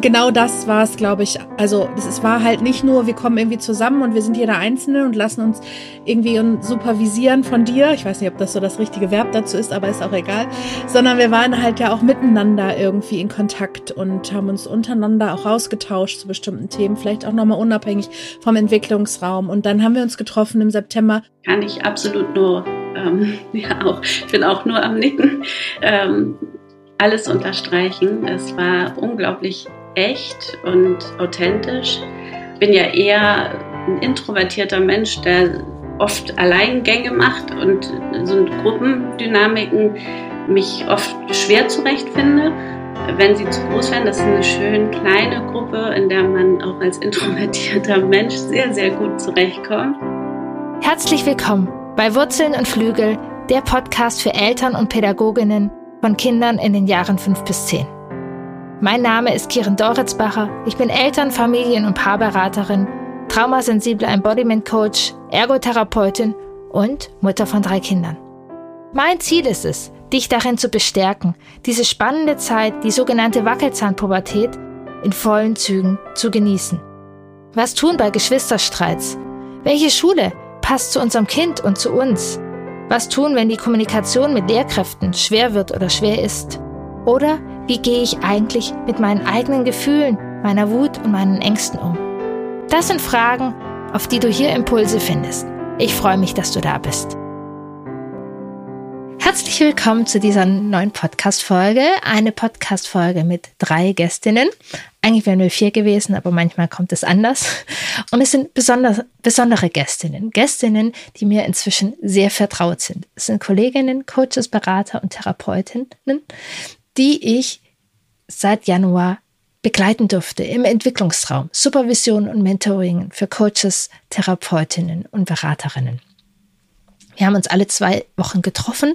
genau das war es, glaube ich. Also es war halt nicht nur, wir kommen irgendwie zusammen und wir sind jeder Einzelne und lassen uns irgendwie supervisieren von dir. Ich weiß nicht, ob das so das richtige Verb dazu ist, aber ist auch egal. Sondern wir waren halt ja auch miteinander irgendwie in Kontakt und haben uns untereinander auch ausgetauscht zu bestimmten Themen, vielleicht auch nochmal unabhängig vom Entwicklungsraum. Und dann haben wir uns getroffen im September. Kann ich absolut nur, ähm, ja auch, ich bin auch nur am Nicken. Ähm, alles unterstreichen. Es war unglaublich echt und authentisch. Ich bin ja eher ein introvertierter Mensch, der oft Alleingänge macht und so Gruppendynamiken mich oft schwer zurechtfinde. Wenn sie zu groß werden, das ist eine schön kleine Gruppe, in der man auch als introvertierter Mensch sehr, sehr gut zurechtkommt. Herzlich willkommen bei Wurzeln und Flügel, der Podcast für Eltern und Pädagoginnen von Kindern in den Jahren 5 bis 10. Mein Name ist Kiren Doritzbacher. Ich bin Eltern-, Familien- und Paarberaterin, traumasensible Embodiment Coach, Ergotherapeutin und Mutter von drei Kindern. Mein Ziel ist es, dich darin zu bestärken, diese spannende Zeit, die sogenannte Wackelzahnpubertät, in vollen Zügen zu genießen. Was tun bei Geschwisterstreits? Welche Schule passt zu unserem Kind und zu uns? Was tun, wenn die Kommunikation mit Lehrkräften schwer wird oder schwer ist? Oder wie gehe ich eigentlich mit meinen eigenen Gefühlen, meiner Wut und meinen Ängsten um? Das sind Fragen, auf die du hier Impulse findest. Ich freue mich, dass du da bist. Herzlich willkommen zu dieser neuen Podcast-Folge. Eine Podcast-Folge mit drei Gästinnen. Eigentlich wären wir vier gewesen, aber manchmal kommt es anders. Und es sind besonders, besondere Gästinnen. Gästinnen, die mir inzwischen sehr vertraut sind. Es sind Kolleginnen, Coaches, Berater und Therapeutinnen, die ich seit Januar begleiten durfte im Entwicklungsraum. Supervision und Mentoring für Coaches, Therapeutinnen und Beraterinnen. Wir haben uns alle zwei Wochen getroffen.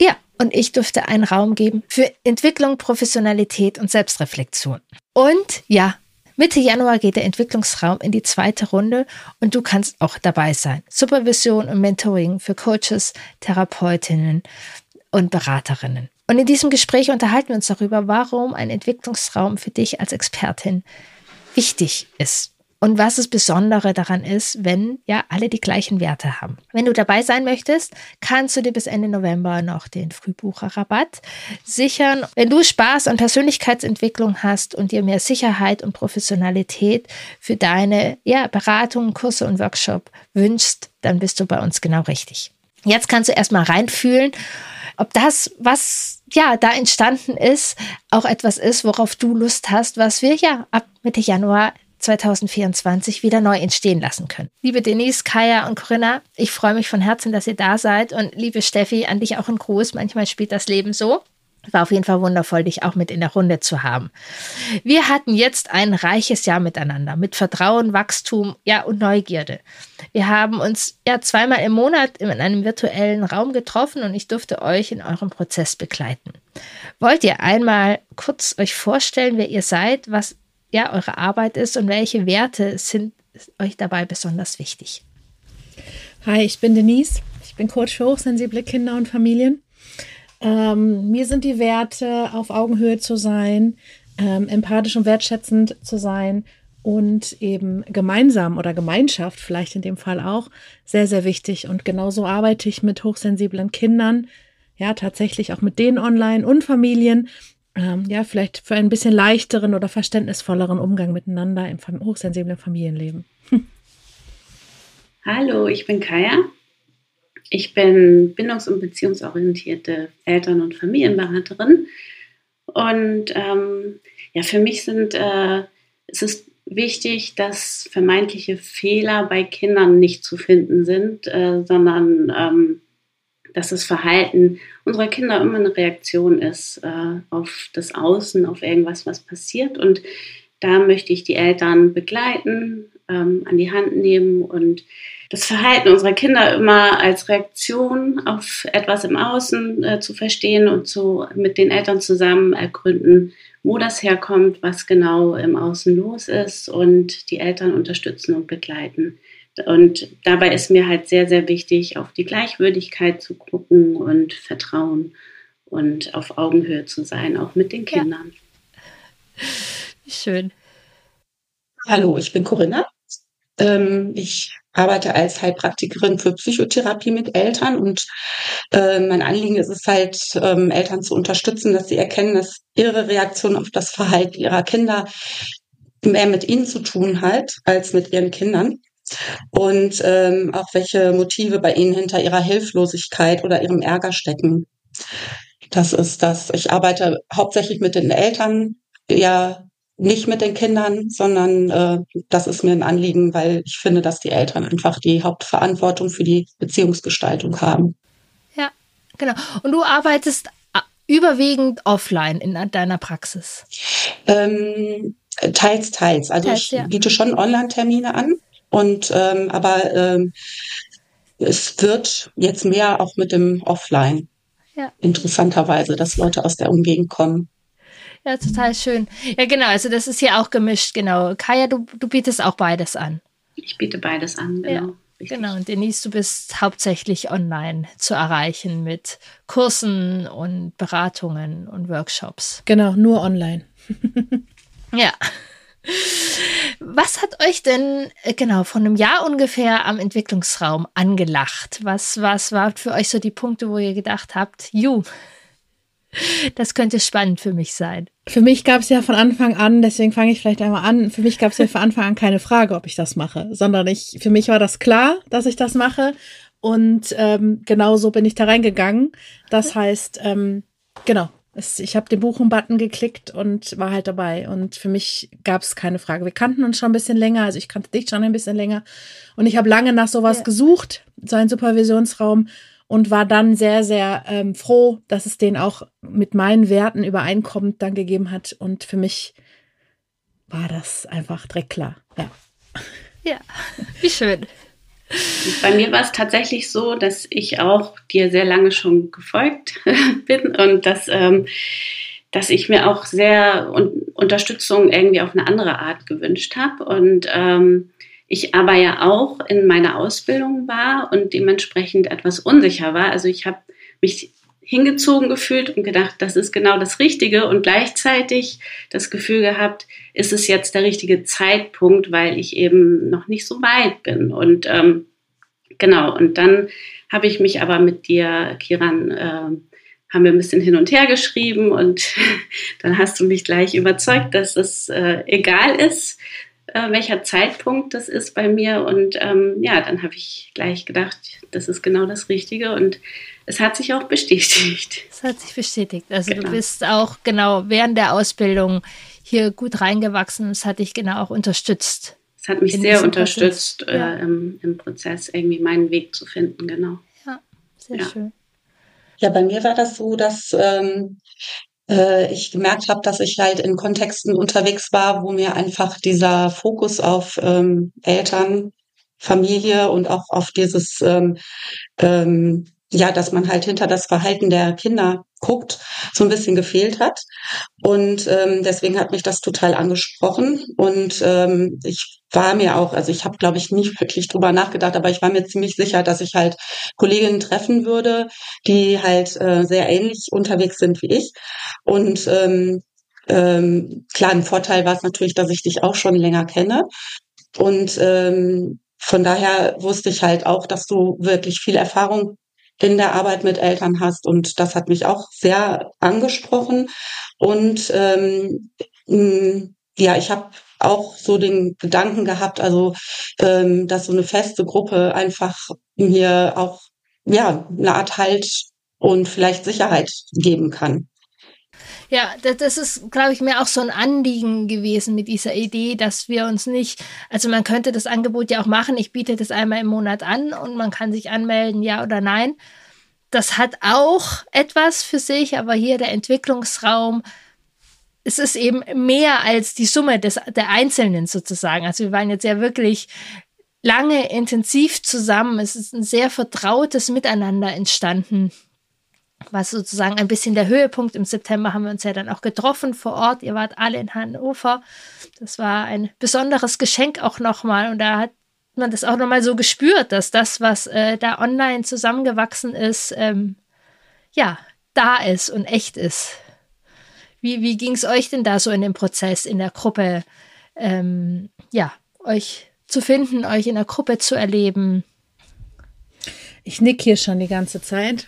Ja, und ich durfte einen Raum geben für Entwicklung, Professionalität und Selbstreflexion. Und ja, Mitte Januar geht der Entwicklungsraum in die zweite Runde und du kannst auch dabei sein. Supervision und Mentoring für Coaches, Therapeutinnen und Beraterinnen. Und in diesem Gespräch unterhalten wir uns darüber, warum ein Entwicklungsraum für dich als Expertin wichtig ist und was das Besondere daran ist, wenn ja alle die gleichen Werte haben. Wenn du dabei sein möchtest, kannst du dir bis Ende November noch den Frühbucherrabatt sichern. Wenn du Spaß an Persönlichkeitsentwicklung hast und dir mehr Sicherheit und Professionalität für deine ja, Beratungen, Kurse und Workshop wünschst, dann bist du bei uns genau richtig. Jetzt kannst du erstmal reinfühlen, ob das, was ja da entstanden ist, auch etwas ist, worauf du Lust hast, was wir ja ab Mitte Januar 2024 wieder neu entstehen lassen können. Liebe Denise, Kaya und Corinna, ich freue mich von Herzen, dass ihr da seid und liebe Steffi, an dich auch ein Gruß. Manchmal spielt das Leben so. War auf jeden Fall wundervoll, dich auch mit in der Runde zu haben. Wir hatten jetzt ein reiches Jahr miteinander mit Vertrauen, Wachstum, ja und Neugierde. Wir haben uns ja zweimal im Monat in einem virtuellen Raum getroffen und ich durfte euch in eurem Prozess begleiten. Wollt ihr einmal kurz euch vorstellen, wer ihr seid, was ja eure Arbeit ist und welche Werte sind euch dabei besonders wichtig? Hi, ich bin Denise. Ich bin Coach für hochsensible Kinder und Familien. Ähm, mir sind die Werte, auf Augenhöhe zu sein, ähm, empathisch und wertschätzend zu sein und eben gemeinsam oder Gemeinschaft vielleicht in dem Fall auch sehr, sehr wichtig. Und genauso arbeite ich mit hochsensiblen Kindern, ja, tatsächlich auch mit denen online und Familien, ähm, ja, vielleicht für einen bisschen leichteren oder verständnisvolleren Umgang miteinander im hochsensiblen Familienleben. Hallo, ich bin Kaya. Ich bin bindungs- und beziehungsorientierte Eltern- und Familienberaterin. Und ähm, ja, für mich sind, äh, es ist wichtig, dass vermeintliche Fehler bei Kindern nicht zu finden sind, äh, sondern ähm, dass das Verhalten unserer Kinder immer eine Reaktion ist äh, auf das Außen, auf irgendwas, was passiert. Und da möchte ich die Eltern begleiten, ähm, an die Hand nehmen und das Verhalten unserer Kinder immer als Reaktion auf etwas im Außen äh, zu verstehen und zu, mit den Eltern zusammen ergründen, wo das herkommt, was genau im Außen los ist und die Eltern unterstützen und begleiten. Und dabei ist mir halt sehr, sehr wichtig, auf die Gleichwürdigkeit zu gucken und Vertrauen und auf Augenhöhe zu sein, auch mit den Kindern. Ja. Schön. Hallo, ich bin Corinna. Ähm, ich arbeite als Heilpraktikerin für Psychotherapie mit Eltern und äh, mein Anliegen ist es halt, ähm, Eltern zu unterstützen, dass sie erkennen, dass ihre Reaktion auf das Verhalten ihrer Kinder mehr mit ihnen zu tun hat als mit ihren Kindern und ähm, auch welche Motive bei ihnen hinter ihrer Hilflosigkeit oder ihrem Ärger stecken. Das ist das. Ich arbeite hauptsächlich mit den Eltern, ja nicht mit den Kindern, sondern äh, das ist mir ein Anliegen, weil ich finde, dass die Eltern einfach die Hauptverantwortung für die Beziehungsgestaltung haben. Ja, genau. Und du arbeitest äh, überwiegend offline in deiner Praxis? Ähm, teils, teils. Also teils, ich ja. biete schon Online-Termine an und ähm, aber ähm, es wird jetzt mehr auch mit dem Offline. Ja. Interessanterweise, dass Leute aus der Umgegend kommen. Ja, total schön. Ja, genau. Also das ist hier auch gemischt, genau. Kaya, du, du bietest auch beides an. Ich biete beides an, genau. Ja, genau. Und Denise, du bist hauptsächlich online zu erreichen mit Kursen und Beratungen und Workshops. Genau, nur online. ja. Was hat euch denn äh, genau von einem Jahr ungefähr am Entwicklungsraum angelacht? Was, was war für euch so die Punkte, wo ihr gedacht habt, ju, das könnte spannend für mich sein. Für mich gab es ja von Anfang an, deswegen fange ich vielleicht einmal an, für mich gab es ja von Anfang an keine Frage, ob ich das mache, sondern ich, für mich war das klar, dass ich das mache. Und ähm, genau so bin ich da reingegangen. Das heißt, ähm, genau, es, ich habe den Buchen-Button geklickt und war halt dabei. Und für mich gab es keine Frage. Wir kannten uns schon ein bisschen länger, also ich kannte dich schon ein bisschen länger. Und ich habe lange nach sowas ja. gesucht, so ein Supervisionsraum und war dann sehr, sehr ähm, froh, dass es den auch mit meinen Werten übereinkommt dann gegeben hat. Und für mich war das einfach direkt klar. Ja. Ja, wie schön. Bei mir war es tatsächlich so, dass ich auch dir sehr lange schon gefolgt bin und dass, ähm, dass ich mir auch sehr un Unterstützung irgendwie auf eine andere Art gewünscht habe. Und ähm, ich aber ja auch in meiner Ausbildung war und dementsprechend etwas unsicher war. Also ich habe mich hingezogen gefühlt und gedacht, das ist genau das Richtige und gleichzeitig das Gefühl gehabt, ist es jetzt der richtige Zeitpunkt, weil ich eben noch nicht so weit bin. Und ähm, genau, und dann habe ich mich aber mit dir, Kiran, äh, haben wir ein bisschen hin und her geschrieben und dann hast du mich gleich überzeugt, dass es äh, egal ist, äh, welcher Zeitpunkt das ist bei mir. Und ähm, ja, dann habe ich gleich gedacht, das ist genau das Richtige. Und es hat sich auch bestätigt. Es hat sich bestätigt. Also genau. du bist auch genau während der Ausbildung hier gut reingewachsen. Es hat dich genau auch unterstützt. Es hat mich sehr unterstützt, äh, ja. im, im, Prozess irgendwie meinen Weg zu finden, genau. Ja, sehr ja. schön. Ja, bei mir war das so, dass ähm, äh, ich gemerkt habe, dass ich halt in Kontexten unterwegs war, wo mir einfach dieser Fokus auf ähm, Eltern, Familie und auch auf dieses ähm, ähm, ja, dass man halt hinter das Verhalten der Kinder guckt, so ein bisschen gefehlt hat. Und ähm, deswegen hat mich das total angesprochen. Und ähm, ich war mir auch, also ich habe, glaube ich, nie wirklich drüber nachgedacht, aber ich war mir ziemlich sicher, dass ich halt Kolleginnen treffen würde, die halt äh, sehr ähnlich unterwegs sind wie ich. Und ähm, ähm, klar, ein Vorteil war es natürlich, dass ich dich auch schon länger kenne. Und ähm, von daher wusste ich halt auch, dass du wirklich viel Erfahrung in der Arbeit mit Eltern hast. Und das hat mich auch sehr angesprochen. Und ähm, ja, ich habe auch so den Gedanken gehabt, also ähm, dass so eine feste Gruppe einfach mir auch ja eine Art Halt und vielleicht Sicherheit geben kann. Ja, das ist, glaube ich, mir auch so ein Anliegen gewesen mit dieser Idee, dass wir uns nicht, also man könnte das Angebot ja auch machen, ich biete das einmal im Monat an und man kann sich anmelden, ja oder nein. Das hat auch etwas für sich, aber hier der Entwicklungsraum, es ist eben mehr als die Summe des, der Einzelnen sozusagen. Also wir waren jetzt ja wirklich lange intensiv zusammen. Es ist ein sehr vertrautes Miteinander entstanden was sozusagen ein bisschen der Höhepunkt. Im September haben wir uns ja dann auch getroffen vor Ort. Ihr wart alle in Hannover. Das war ein besonderes Geschenk auch nochmal. Und da hat man das auch nochmal so gespürt, dass das, was äh, da online zusammengewachsen ist, ähm, ja, da ist und echt ist. Wie, wie ging es euch denn da so in dem Prozess, in der Gruppe, ähm, ja, euch zu finden, euch in der Gruppe zu erleben? Ich nick hier schon die ganze Zeit.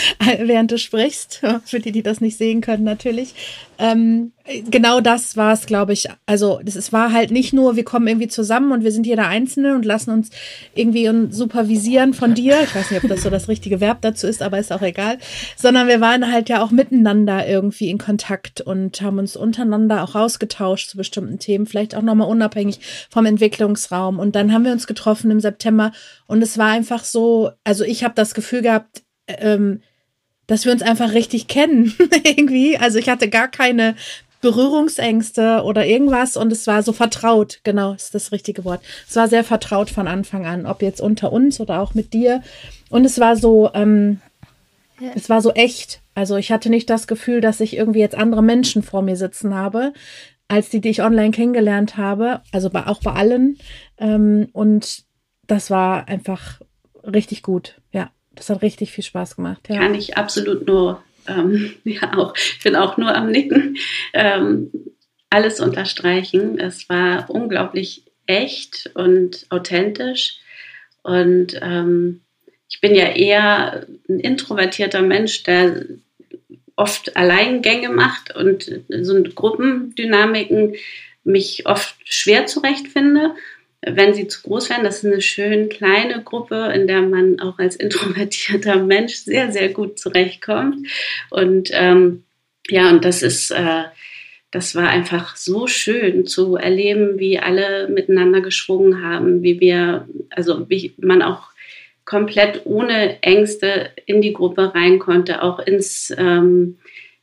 während du sprichst, für die, die das nicht sehen können natürlich. Ähm, genau das war es, glaube ich. Also es war halt nicht nur, wir kommen irgendwie zusammen und wir sind jeder Einzelne und lassen uns irgendwie supervisieren von dir. Ich weiß nicht, ob das so das richtige Verb dazu ist, aber ist auch egal. Sondern wir waren halt ja auch miteinander irgendwie in Kontakt und haben uns untereinander auch ausgetauscht zu bestimmten Themen, vielleicht auch nochmal unabhängig vom Entwicklungsraum. Und dann haben wir uns getroffen im September und es war einfach so, also ich habe das Gefühl gehabt, ähm, dass wir uns einfach richtig kennen irgendwie. Also ich hatte gar keine Berührungsängste oder irgendwas und es war so vertraut, genau, ist das richtige Wort. Es war sehr vertraut von Anfang an, ob jetzt unter uns oder auch mit dir. Und es war so, ähm, ja. es war so echt. Also ich hatte nicht das Gefühl, dass ich irgendwie jetzt andere Menschen vor mir sitzen habe, als die, die ich online kennengelernt habe. Also bei, auch bei allen. Ähm, und das war einfach richtig gut. Das hat richtig viel Spaß gemacht. Ja. Kann ich absolut nur, ähm, ja auch, ich bin auch nur am Nicken, ähm, alles unterstreichen. Es war unglaublich echt und authentisch und ähm, ich bin ja eher ein introvertierter Mensch, der oft Alleingänge macht und so Gruppendynamiken mich oft schwer zurechtfinde wenn sie zu groß werden. Das ist eine schön kleine Gruppe, in der man auch als introvertierter Mensch sehr, sehr gut zurechtkommt. Und ähm, ja, und das ist, äh, das war einfach so schön zu erleben, wie alle miteinander geschwungen haben, wie wir, also wie man auch komplett ohne Ängste in die Gruppe rein konnte, auch ins ähm,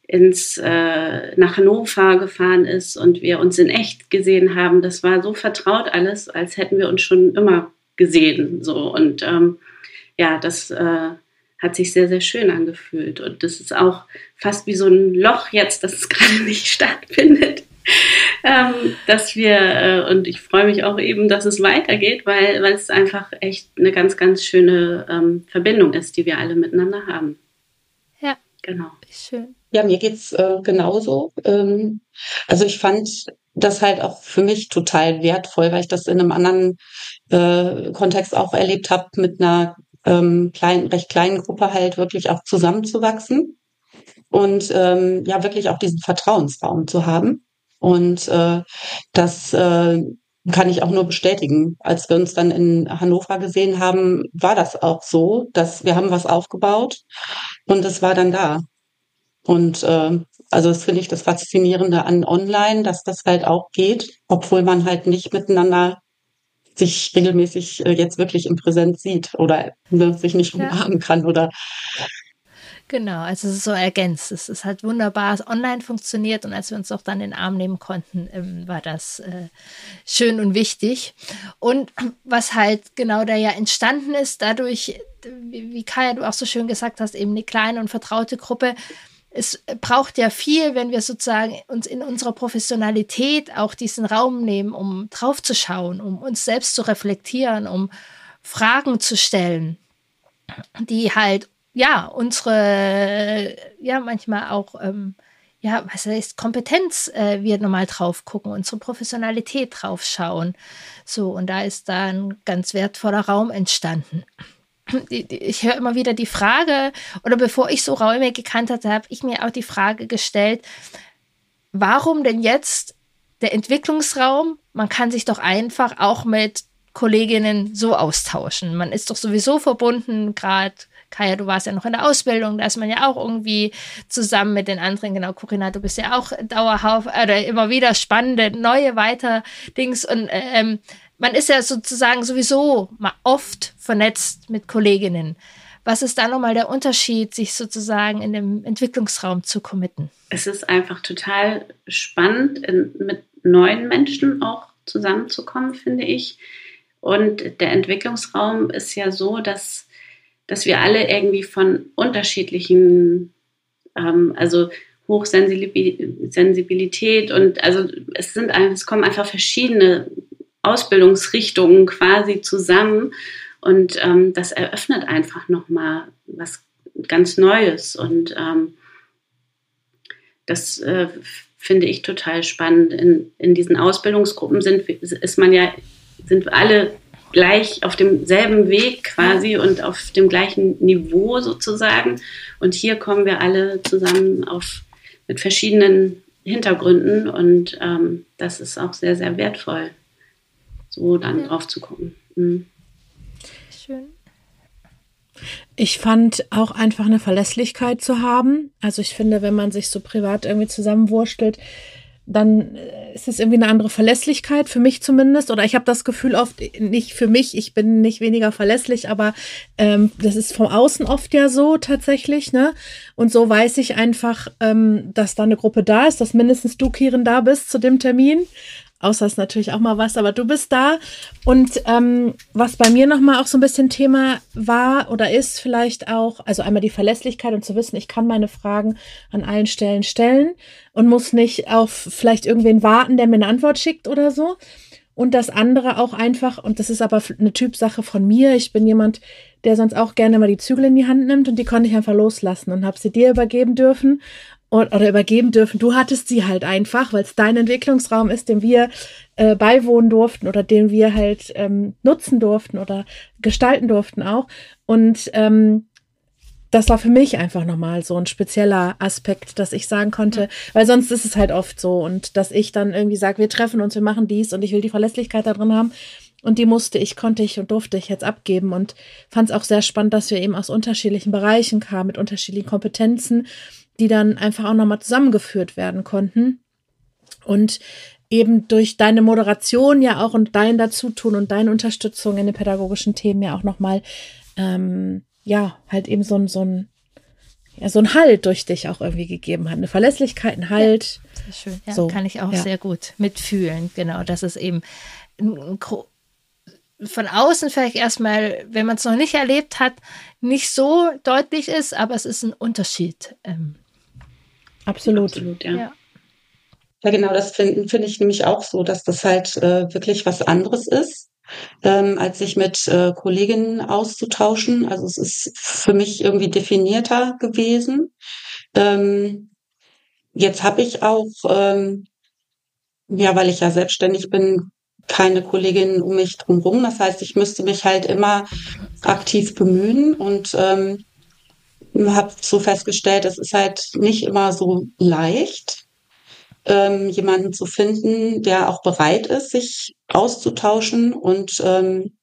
ins, äh, nach Hannover gefahren ist und wir uns in echt gesehen haben. Das war so vertraut alles, als hätten wir uns schon immer gesehen. So. Und ähm, ja, das äh, hat sich sehr, sehr schön angefühlt. Und das ist auch fast wie so ein Loch jetzt, dass es gerade nicht stattfindet. ähm, dass wir, äh, und ich freue mich auch eben, dass es weitergeht, weil, weil es einfach echt eine ganz, ganz schöne ähm, Verbindung ist, die wir alle miteinander haben. Ja. Genau. Schön. Ja, mir geht's äh, genauso. Ähm, also ich fand das halt auch für mich total wertvoll, weil ich das in einem anderen äh, Kontext auch erlebt habe, mit einer ähm, kleinen, recht kleinen Gruppe halt wirklich auch zusammenzuwachsen und ähm, ja wirklich auch diesen Vertrauensraum zu haben. Und äh, das äh, kann ich auch nur bestätigen. Als wir uns dann in Hannover gesehen haben, war das auch so, dass wir haben was aufgebaut und es war dann da. Und äh, also das finde ich das Faszinierende an Online, dass das halt auch geht, obwohl man halt nicht miteinander sich regelmäßig äh, jetzt wirklich im Präsenz sieht oder ne, sich nicht umarmen ja. kann oder Genau, also es ist so ergänzt. Es ist halt wunderbar online funktioniert und als wir uns auch dann in den Arm nehmen konnten, ähm, war das äh, schön und wichtig. Und was halt genau da ja entstanden ist, dadurch, wie, wie Kaya du auch so schön gesagt hast, eben eine kleine und vertraute Gruppe, es braucht ja viel, wenn wir sozusagen uns in unserer Professionalität auch diesen Raum nehmen, um draufzuschauen, um uns selbst zu reflektieren, um Fragen zu stellen, die halt, ja, unsere, ja, manchmal auch, ähm, ja, was heißt Kompetenz, äh, wir nochmal drauf gucken, unsere Professionalität drauf schauen. So, und da ist da ein ganz wertvoller Raum entstanden ich höre immer wieder die Frage, oder bevor ich so Räume gekannt hatte, habe ich mir auch die Frage gestellt, warum denn jetzt der Entwicklungsraum? Man kann sich doch einfach auch mit Kolleginnen so austauschen. Man ist doch sowieso verbunden, gerade Kaya, du warst ja noch in der Ausbildung, da ist man ja auch irgendwie zusammen mit den anderen. Genau, Corinna, du bist ja auch dauerhaft oder immer wieder spannende, neue weiter Dings und ähm, man ist ja sozusagen sowieso oft vernetzt mit Kolleginnen. Was ist da nochmal der Unterschied, sich sozusagen in dem Entwicklungsraum zu committen? Es ist einfach total spannend, mit neuen Menschen auch zusammenzukommen, finde ich. Und der Entwicklungsraum ist ja so, dass, dass wir alle irgendwie von unterschiedlichen, ähm, also Hochsensibilität und also es sind es kommen einfach verschiedene Ausbildungsrichtungen quasi zusammen. Und ähm, das eröffnet einfach nochmal was ganz Neues. Und ähm, das äh, finde ich total spannend. In, in diesen Ausbildungsgruppen sind, ist man ja, sind alle gleich auf demselben Weg quasi und auf dem gleichen Niveau sozusagen. Und hier kommen wir alle zusammen auf, mit verschiedenen Hintergründen und ähm, das ist auch sehr, sehr wertvoll, so dann ja. drauf zu gucken. Mhm. Schön. Ich fand auch einfach eine Verlässlichkeit zu haben. Also ich finde, wenn man sich so privat irgendwie zusammenwurstelt, dann äh, ist es irgendwie eine andere Verlässlichkeit, für mich zumindest. Oder ich habe das Gefühl oft, nicht für mich, ich bin nicht weniger verlässlich, aber ähm, das ist vom Außen oft ja so tatsächlich, ne? Und so weiß ich einfach, ähm, dass da eine Gruppe da ist, dass mindestens du, Kieren, da bist zu dem Termin außer es natürlich auch mal was, aber du bist da. Und ähm, was bei mir nochmal auch so ein bisschen Thema war oder ist vielleicht auch, also einmal die Verlässlichkeit und zu wissen, ich kann meine Fragen an allen Stellen stellen und muss nicht auf vielleicht irgendwen warten, der mir eine Antwort schickt oder so. Und das andere auch einfach, und das ist aber eine Typsache von mir, ich bin jemand, der sonst auch gerne mal die Zügel in die Hand nimmt und die konnte ich einfach loslassen und habe sie dir übergeben dürfen und, oder übergeben dürfen. Du hattest sie halt einfach, weil es dein Entwicklungsraum ist, dem wir äh, beiwohnen durften oder den wir halt ähm, nutzen durften oder gestalten durften auch. Und ähm, das war für mich einfach nochmal so ein spezieller Aspekt, dass ich sagen konnte, weil sonst ist es halt oft so und dass ich dann irgendwie sage, wir treffen uns, wir machen dies und ich will die Verlässlichkeit da drin haben. Und die musste ich, konnte ich und durfte ich jetzt abgeben und fand es auch sehr spannend, dass wir eben aus unterschiedlichen Bereichen kamen, mit unterschiedlichen Kompetenzen die dann einfach auch nochmal zusammengeführt werden konnten. Und eben durch deine Moderation ja auch und dein Dazutun und deine Unterstützung in den pädagogischen Themen ja auch nochmal, ähm, ja, halt eben so ein, so ein, ja, so ein Halt durch dich auch irgendwie gegeben hat. Eine Verlässlichkeit, ein Halt. Ja, sehr schön. Ja, so, kann ich auch ja. sehr gut mitfühlen. Genau, das ist eben von außen vielleicht erstmal, wenn man es noch nicht erlebt hat, nicht so deutlich ist, aber es ist ein Unterschied. Ähm, Absolut. Absolut ja. ja. ja. genau, das finde find ich nämlich auch so, dass das halt äh, wirklich was anderes ist, ähm, als sich mit äh, Kolleginnen auszutauschen. Also es ist für mich irgendwie definierter gewesen. Ähm, jetzt habe ich auch, ähm, ja, weil ich ja selbstständig bin, keine Kolleginnen um mich drumherum. Das heißt, ich müsste mich halt immer aktiv bemühen und ähm, habe so festgestellt, es ist halt nicht immer so leicht, ähm, jemanden zu finden, der auch bereit ist, sich auszutauschen. Und ähm,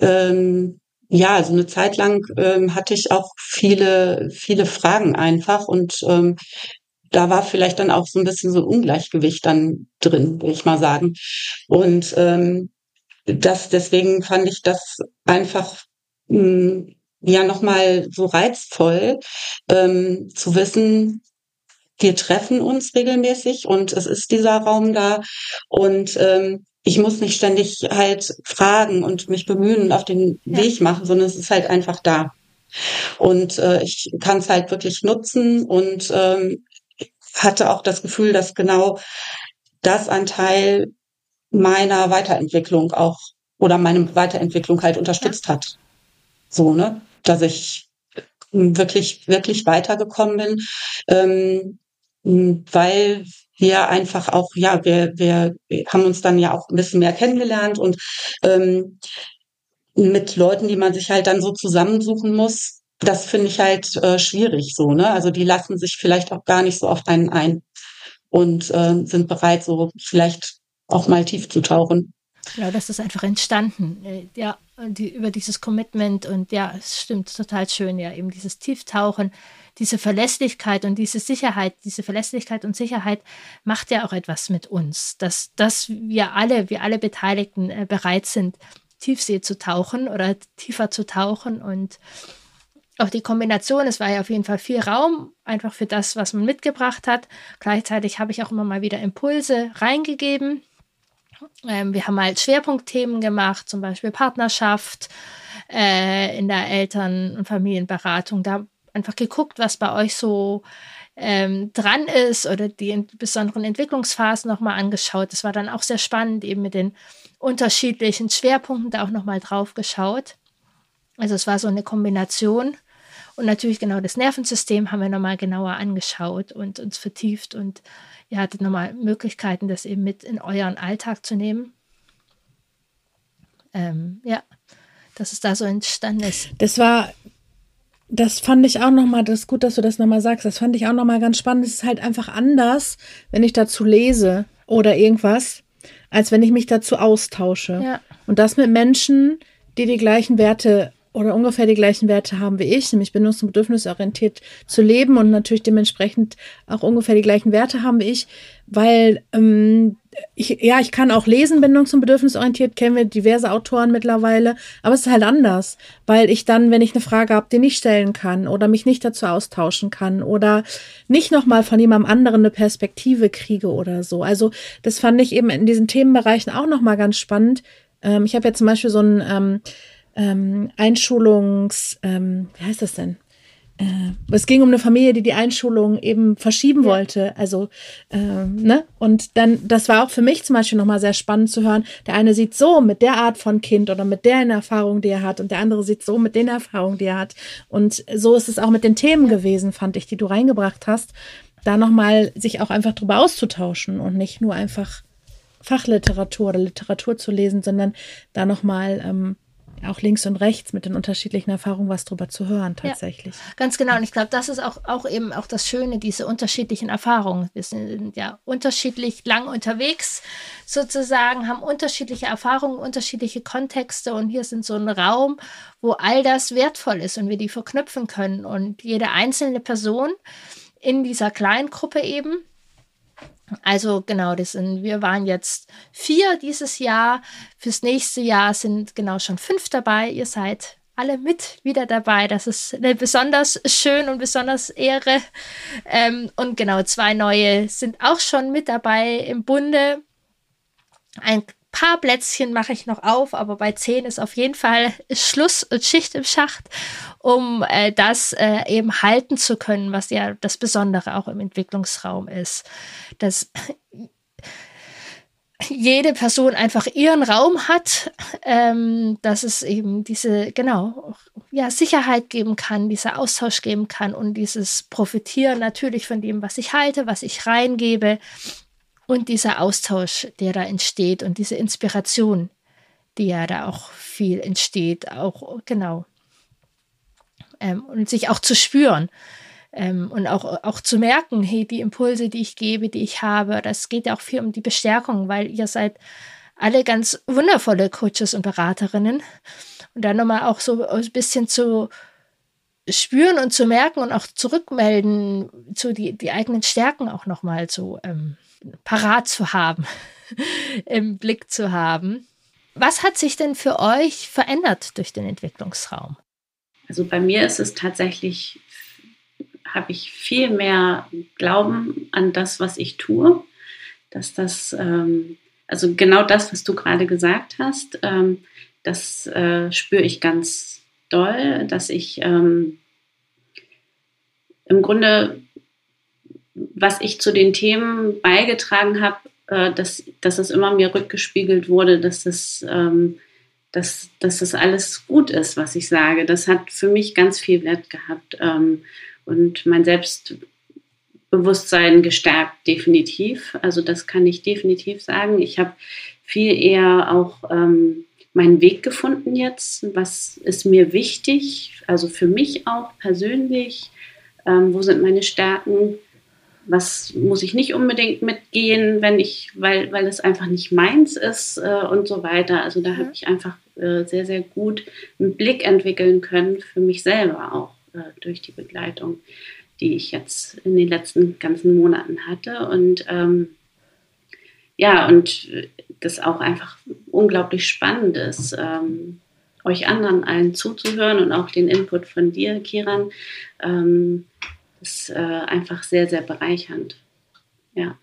ähm, ja, also eine Zeit lang ähm, hatte ich auch viele, viele Fragen einfach und ähm, da war vielleicht dann auch so ein bisschen so Ungleichgewicht dann drin, will ich mal sagen. Und ähm, das, deswegen fand ich das einfach mh, hm, ja nochmal so reizvoll ähm, zu wissen, wir treffen uns regelmäßig und es ist dieser Raum da und ähm, ich muss nicht ständig halt fragen und mich bemühen und auf den ja. Weg machen, sondern es ist halt einfach da. Und äh, ich kann es halt wirklich nutzen und ähm, hatte auch das Gefühl, dass genau das ein Teil meiner Weiterentwicklung auch oder meine Weiterentwicklung halt unterstützt ja. hat. So, ne? Dass ich wirklich, wirklich weitergekommen bin, ähm, weil wir einfach auch, ja, wir, wir haben uns dann ja auch ein bisschen mehr kennengelernt und ähm, mit Leuten, die man sich halt dann so zusammensuchen muss, das finde ich halt äh, schwierig so, ne? Also die lassen sich vielleicht auch gar nicht so auf einen ein und äh, sind bereit, so vielleicht auch mal tief zu tauchen. Ja, das ist einfach entstanden. Äh, ja, die, über dieses Commitment und ja, es stimmt total schön, ja, eben dieses Tieftauchen, diese Verlässlichkeit und diese Sicherheit, diese Verlässlichkeit und Sicherheit macht ja auch etwas mit uns, dass, dass wir alle, wir alle Beteiligten äh, bereit sind, Tiefsee zu tauchen oder tiefer zu tauchen und auch die Kombination, es war ja auf jeden Fall viel Raum, einfach für das, was man mitgebracht hat. Gleichzeitig habe ich auch immer mal wieder Impulse reingegeben ähm, wir haben halt Schwerpunktthemen gemacht, zum Beispiel Partnerschaft äh, in der Eltern- und Familienberatung. Da einfach geguckt, was bei euch so ähm, dran ist oder die besonderen Entwicklungsphasen nochmal angeschaut. Das war dann auch sehr spannend, eben mit den unterschiedlichen Schwerpunkten da auch nochmal drauf geschaut. Also es war so eine Kombination. Und natürlich genau das Nervensystem haben wir nochmal genauer angeschaut und uns vertieft und ihr hattet nochmal Möglichkeiten, das eben mit in euren Alltag zu nehmen. Ähm, ja, dass es da so entstanden ist. Das war, das fand ich auch nochmal, das ist gut, dass du das nochmal sagst, das fand ich auch nochmal ganz spannend. Es ist halt einfach anders, wenn ich dazu lese oder irgendwas, als wenn ich mich dazu austausche. Ja. Und das mit Menschen, die die gleichen Werte oder ungefähr die gleichen Werte haben wie ich, nämlich bindungs- und bedürfnisorientiert zu leben und natürlich dementsprechend auch ungefähr die gleichen Werte haben wie ich, weil ähm, ich, ja, ich kann auch lesen, bindungs- und bedürfnisorientiert, kennen wir diverse Autoren mittlerweile, aber es ist halt anders, weil ich dann, wenn ich eine Frage habe, die nicht stellen kann oder mich nicht dazu austauschen kann oder nicht nochmal von jemandem anderen eine Perspektive kriege oder so. Also das fand ich eben in diesen Themenbereichen auch nochmal ganz spannend. Ähm, ich habe ja zum Beispiel so ein ähm, ähm, Einschulungs, ähm, wie heißt das denn? Äh, es ging um eine Familie, die die Einschulung eben verschieben ja. wollte. Also, ähm, ne? Und dann, das war auch für mich zum Beispiel nochmal sehr spannend zu hören. Der eine sieht so mit der Art von Kind oder mit der Erfahrung, die er hat, und der andere sieht so mit den Erfahrungen, die er hat. Und so ist es auch mit den Themen ja. gewesen, fand ich, die du reingebracht hast. Da nochmal sich auch einfach drüber auszutauschen und nicht nur einfach Fachliteratur oder Literatur zu lesen, sondern da nochmal ähm, auch links und rechts mit den unterschiedlichen Erfahrungen was drüber zu hören tatsächlich. Ja, ganz genau. Und ich glaube, das ist auch, auch eben auch das Schöne, diese unterschiedlichen Erfahrungen. Wir sind ja unterschiedlich lang unterwegs sozusagen, haben unterschiedliche Erfahrungen, unterschiedliche Kontexte und hier sind so ein Raum, wo all das wertvoll ist und wir die verknüpfen können. Und jede einzelne Person in dieser kleinen Gruppe eben also genau, das sind, wir waren jetzt vier dieses Jahr. Fürs nächste Jahr sind genau schon fünf dabei. Ihr seid alle mit wieder dabei. Das ist eine besonders schön und besonders Ehre. Ähm, und genau, zwei neue sind auch schon mit dabei im Bunde. Ein paar Plätzchen mache ich noch auf, aber bei zehn ist auf jeden Fall Schluss und Schicht im Schacht, um äh, das äh, eben halten zu können, was ja das Besondere auch im Entwicklungsraum ist. Dass jede Person einfach ihren Raum hat, ähm, dass es eben diese, genau, ja, Sicherheit geben kann, dieser Austausch geben kann und dieses Profitieren natürlich von dem, was ich halte, was ich reingebe und dieser Austausch, der da entsteht und diese Inspiration, die ja da auch viel entsteht, auch genau. Ähm, und sich auch zu spüren ähm, und auch, auch zu merken, hey, die Impulse, die ich gebe, die ich habe, das geht ja auch viel um die Bestärkung, weil ihr seid alle ganz wundervolle Coaches und Beraterinnen. Und dann nochmal auch so ein bisschen zu spüren und zu merken und auch zurückmelden, zu die, die eigenen Stärken auch nochmal so ähm, parat zu haben, im Blick zu haben. Was hat sich denn für euch verändert durch den Entwicklungsraum? Also bei mir ist es tatsächlich, habe ich viel mehr Glauben an das, was ich tue, dass das, ähm, also genau das, was du gerade gesagt hast, ähm, das äh, spüre ich ganz doll, dass ich ähm, im Grunde was ich zu den Themen beigetragen habe, äh, dass, dass es immer mir rückgespiegelt wurde, dass das, ähm, dass, dass das alles gut ist, was ich sage. Das hat für mich ganz viel Wert gehabt ähm, und mein Selbstbewusstsein gestärkt, definitiv. Also das kann ich definitiv sagen. Ich habe viel eher auch ähm, meinen Weg gefunden jetzt. Was ist mir wichtig? Also für mich auch persönlich. Ähm, wo sind meine Stärken? Was muss ich nicht unbedingt mitgehen, wenn ich, weil, weil es einfach nicht meins ist äh, und so weiter. Also da mhm. habe ich einfach äh, sehr, sehr gut einen Blick entwickeln können für mich selber auch äh, durch die Begleitung, die ich jetzt in den letzten ganzen Monaten hatte. Und ähm, ja, und das auch einfach unglaublich spannend ist. Ähm, euch anderen allen zuzuhören und auch den Input von dir, Kiran. Ähm, ist äh, einfach sehr, sehr bereichernd. Ja.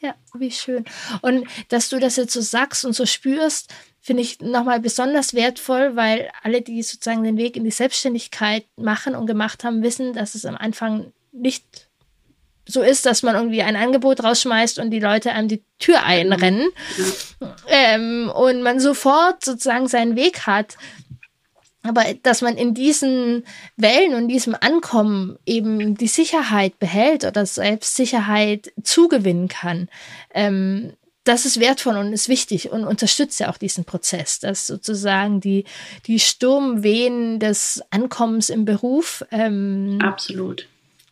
Ja, wie schön. Und dass du das jetzt so sagst und so spürst, finde ich nochmal besonders wertvoll, weil alle, die sozusagen den Weg in die Selbstständigkeit machen und gemacht haben, wissen, dass es am Anfang nicht so ist, dass man irgendwie ein Angebot rausschmeißt und die Leute einem die Tür einrennen ja. ähm, und man sofort sozusagen seinen Weg hat aber dass man in diesen Wellen und diesem Ankommen eben die Sicherheit behält oder selbst Sicherheit zugewinnen kann, ähm, das ist wertvoll und ist wichtig und unterstützt ja auch diesen Prozess, dass sozusagen die, die Sturmwehen des Ankommens im Beruf ähm, absolut.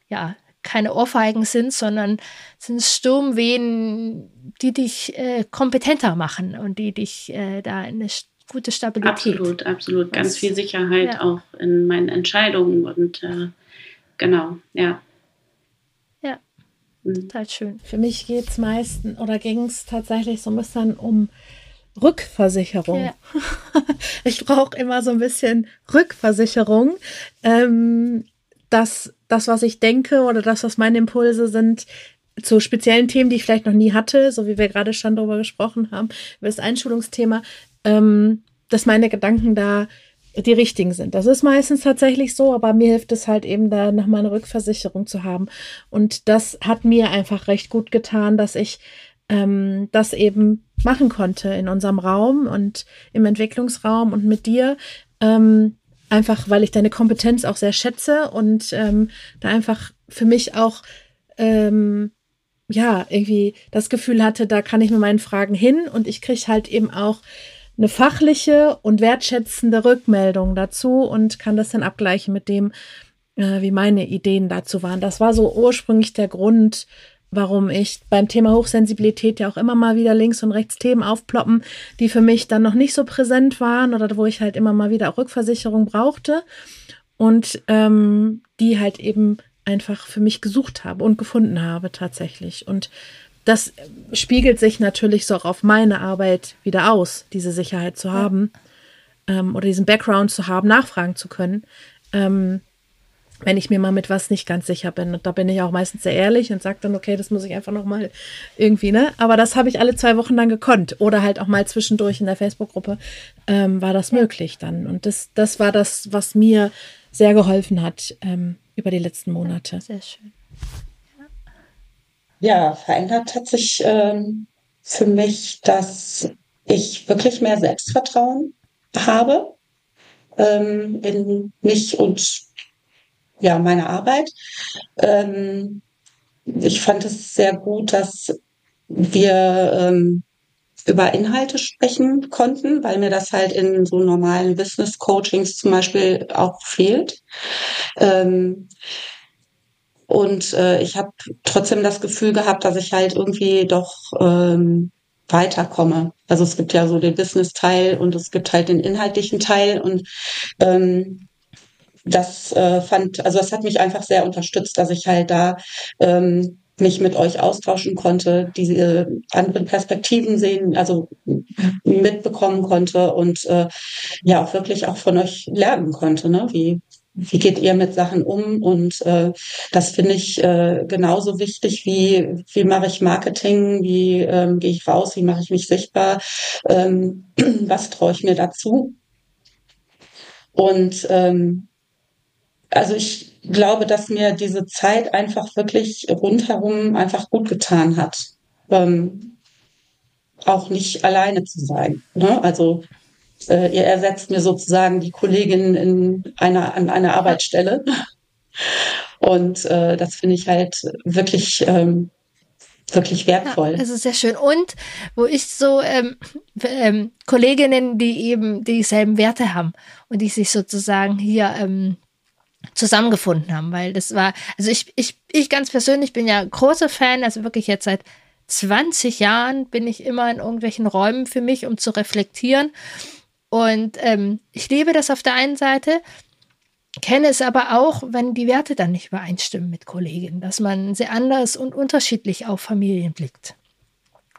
ja keine Ohrfeigen sind, sondern sind Sturmwehen, die dich äh, kompetenter machen und die dich äh, da eine gute Stabilität. Absolut, absolut. Ganz Was, viel Sicherheit ja. auch in meinen Entscheidungen und äh, genau, ja. Ja, mhm. total schön. Für mich geht es meistens oder ging es tatsächlich so ein bisschen um Rückversicherung. Ja. Ich brauche immer so ein bisschen Rückversicherung, ähm, dass das, was ich denke oder das, was meine Impulse sind, zu speziellen Themen, die ich vielleicht noch nie hatte, so wie wir gerade schon darüber gesprochen haben, über das Einschulungsthema, ähm, dass meine Gedanken da die richtigen sind. Das ist meistens tatsächlich so, aber mir hilft es halt eben da nochmal eine Rückversicherung zu haben. Und das hat mir einfach recht gut getan, dass ich ähm, das eben machen konnte in unserem Raum und im Entwicklungsraum und mit dir. Ähm, einfach, weil ich deine Kompetenz auch sehr schätze und ähm, da einfach für mich auch ähm, ja irgendwie das Gefühl hatte, da kann ich mit meinen Fragen hin und ich kriege halt eben auch eine fachliche und wertschätzende Rückmeldung dazu und kann das dann abgleichen mit dem, äh, wie meine Ideen dazu waren. Das war so ursprünglich der Grund, warum ich beim Thema Hochsensibilität ja auch immer mal wieder links und rechts Themen aufploppen, die für mich dann noch nicht so präsent waren oder wo ich halt immer mal wieder auch Rückversicherung brauchte und ähm, die halt eben einfach für mich gesucht habe und gefunden habe tatsächlich. Und das spiegelt sich natürlich so auch auf meine Arbeit wieder aus, diese Sicherheit zu haben ja. ähm, oder diesen Background zu haben, nachfragen zu können. Ähm, wenn ich mir mal mit was nicht ganz sicher bin. Und da bin ich auch meistens sehr ehrlich und sage dann, okay, das muss ich einfach noch mal irgendwie, ne? Aber das habe ich alle zwei Wochen dann gekonnt. Oder halt auch mal zwischendurch in der Facebook-Gruppe ähm, war das möglich dann. Und das, das war das, was mir sehr geholfen hat ähm, über die letzten Monate. Sehr schön. Ja, verändert hat sich ähm, für mich, dass ich wirklich mehr Selbstvertrauen habe ähm, in mich und ja, meine Arbeit. Ähm, ich fand es sehr gut, dass wir ähm, über Inhalte sprechen konnten, weil mir das halt in so normalen Business Coachings zum Beispiel auch fehlt. Ähm, und äh, ich habe trotzdem das Gefühl gehabt, dass ich halt irgendwie doch ähm, weiterkomme. Also es gibt ja so den Business-Teil und es gibt halt den inhaltlichen Teil und ähm, das äh, fand, also das hat mich einfach sehr unterstützt, dass ich halt da ähm, mich mit euch austauschen konnte, diese anderen Perspektiven sehen, also mitbekommen konnte und äh, ja auch wirklich auch von euch lernen konnte, ne? Wie wie geht ihr mit Sachen um? Und äh, das finde ich äh, genauso wichtig wie, wie mache ich Marketing, wie ähm, gehe ich raus, wie mache ich mich sichtbar, ähm, was traue ich mir dazu. Und ähm, also ich glaube, dass mir diese Zeit einfach wirklich rundherum einfach gut getan hat. Ähm, auch nicht alleine zu sein. Ne? Also äh, ihr ersetzt mir sozusagen die Kollegin in einer, an einer Arbeitsstelle. Und äh, das finde ich halt wirklich, ähm, wirklich wertvoll. Ja, das ist sehr schön. Und wo ich so ähm, ähm, Kolleginnen, die eben dieselben Werte haben und die sich sozusagen hier ähm, zusammengefunden haben, weil das war, also ich, ich, ich ganz persönlich bin ja großer Fan, also wirklich jetzt seit 20 Jahren bin ich immer in irgendwelchen Räumen für mich, um zu reflektieren. Und ähm, ich liebe das auf der einen Seite, kenne es aber auch, wenn die Werte dann nicht übereinstimmen mit Kolleginnen, dass man sehr anders und unterschiedlich auf Familien blickt.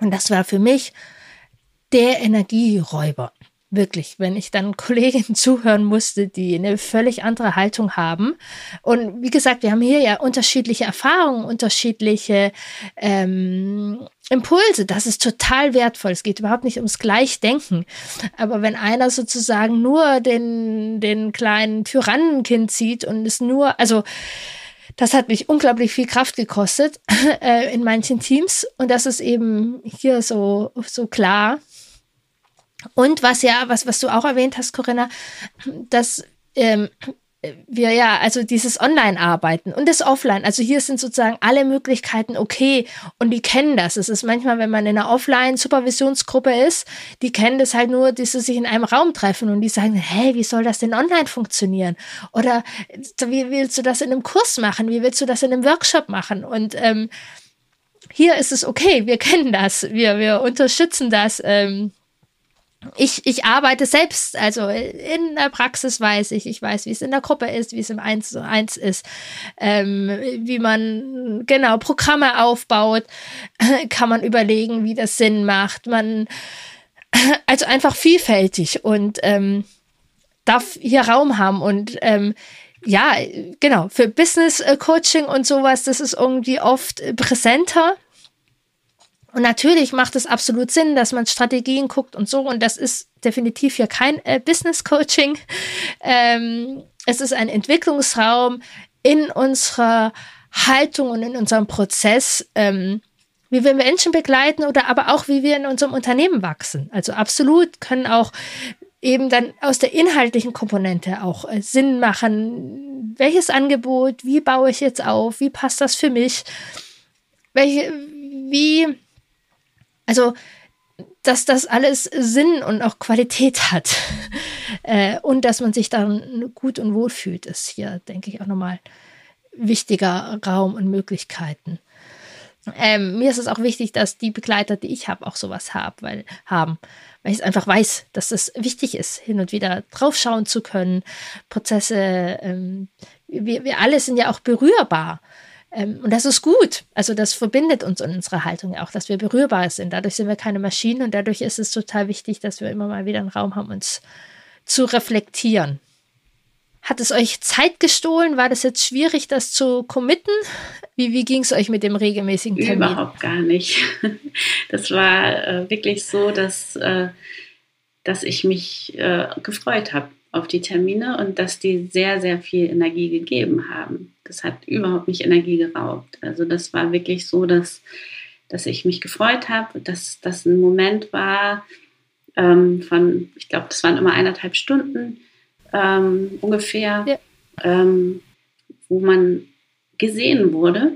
Und das war für mich der Energieräuber. Wirklich, wenn ich dann Kolleginnen zuhören musste, die eine völlig andere Haltung haben. Und wie gesagt, wir haben hier ja unterschiedliche Erfahrungen, unterschiedliche ähm, Impulse. Das ist total wertvoll. Es geht überhaupt nicht ums Gleichdenken. Aber wenn einer sozusagen nur den, den kleinen Tyrannenkind sieht und es nur, also das hat mich unglaublich viel Kraft gekostet äh, in manchen Teams. Und das ist eben hier so, so klar Und was ja, was, was du auch erwähnt hast, Corinna, dass ähm, wir ja, also dieses Online-Arbeiten und das Offline. Also hier sind sozusagen alle Möglichkeiten okay und die kennen das. Es ist manchmal, wenn man in einer Offline-Supervisionsgruppe ist, die kennen das halt nur, dass sie sich in einem Raum treffen und die sagen, hey, wie soll das denn online funktionieren? Oder wie willst du das in einem Kurs machen? Wie willst du das in einem Workshop machen? Und ähm, hier ist es okay, wir kennen das, wir, wir unterstützen das. Ähm, ich, ich arbeite selbst, also in der Praxis weiß ich, ich weiß, wie es in der Gruppe ist, wie es im 1 zu 1 ist, ähm, wie man genau Programme aufbaut, kann man überlegen, wie das Sinn macht. Man, also einfach vielfältig und ähm, darf hier Raum haben und ähm, ja, genau, für Business Coaching und sowas, das ist irgendwie oft präsenter und natürlich macht es absolut Sinn, dass man Strategien guckt und so. Und das ist definitiv hier kein äh, Business Coaching. Ähm, es ist ein Entwicklungsraum in unserer Haltung und in unserem Prozess, ähm, wie wir Menschen begleiten oder aber auch wie wir in unserem Unternehmen wachsen. Also absolut können auch eben dann aus der inhaltlichen Komponente auch äh, Sinn machen. Welches Angebot, wie baue ich jetzt auf, wie passt das für mich? Welche, wie also, dass das alles Sinn und auch Qualität hat äh, und dass man sich dann gut und wohl fühlt, ist hier, denke ich, auch nochmal wichtiger Raum und Möglichkeiten. Ähm, mir ist es auch wichtig, dass die Begleiter, die ich habe, auch sowas hab, weil, haben, weil ich es einfach weiß, dass es wichtig ist, hin und wieder draufschauen zu können. Prozesse, ähm, wir, wir alle sind ja auch berührbar. Ähm, und das ist gut. Also das verbindet uns in unserer Haltung auch, dass wir berührbar sind. Dadurch sind wir keine Maschinen und dadurch ist es total wichtig, dass wir immer mal wieder einen Raum haben, uns zu reflektieren. Hat es euch Zeit gestohlen? War das jetzt schwierig, das zu committen? Wie, wie ging es euch mit dem regelmäßigen Termin? Überhaupt gar nicht. Das war äh, wirklich so, dass, äh, dass ich mich äh, gefreut habe auf die Termine und dass die sehr, sehr viel Energie gegeben haben. Das hat überhaupt nicht Energie geraubt. Also das war wirklich so, dass, dass ich mich gefreut habe, dass das ein Moment war ähm, von, ich glaube, das waren immer eineinhalb Stunden ähm, ungefähr, ja. ähm, wo man gesehen wurde,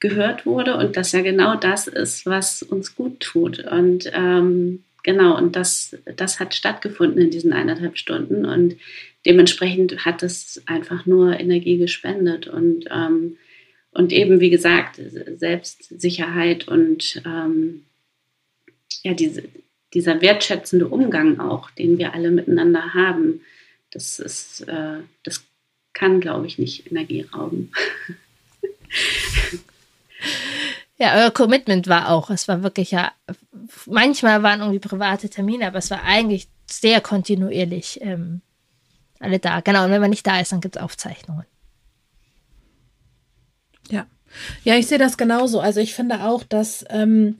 gehört wurde und dass ja genau das ist, was uns gut tut. Und ähm, Genau, und das, das hat stattgefunden in diesen eineinhalb Stunden und dementsprechend hat es einfach nur Energie gespendet und, ähm, und eben, wie gesagt, Selbstsicherheit und ähm, ja, diese, dieser wertschätzende Umgang auch, den wir alle miteinander haben, das ist, äh, das kann, glaube ich, nicht Energie rauben. Ja, euer Commitment war auch, es war wirklich ja, manchmal waren irgendwie private Termine, aber es war eigentlich sehr kontinuierlich ähm, alle da. Genau, und wenn man nicht da ist, dann gibt es Aufzeichnungen. Ja. Ja, ich sehe das genauso. Also ich finde auch, dass ähm,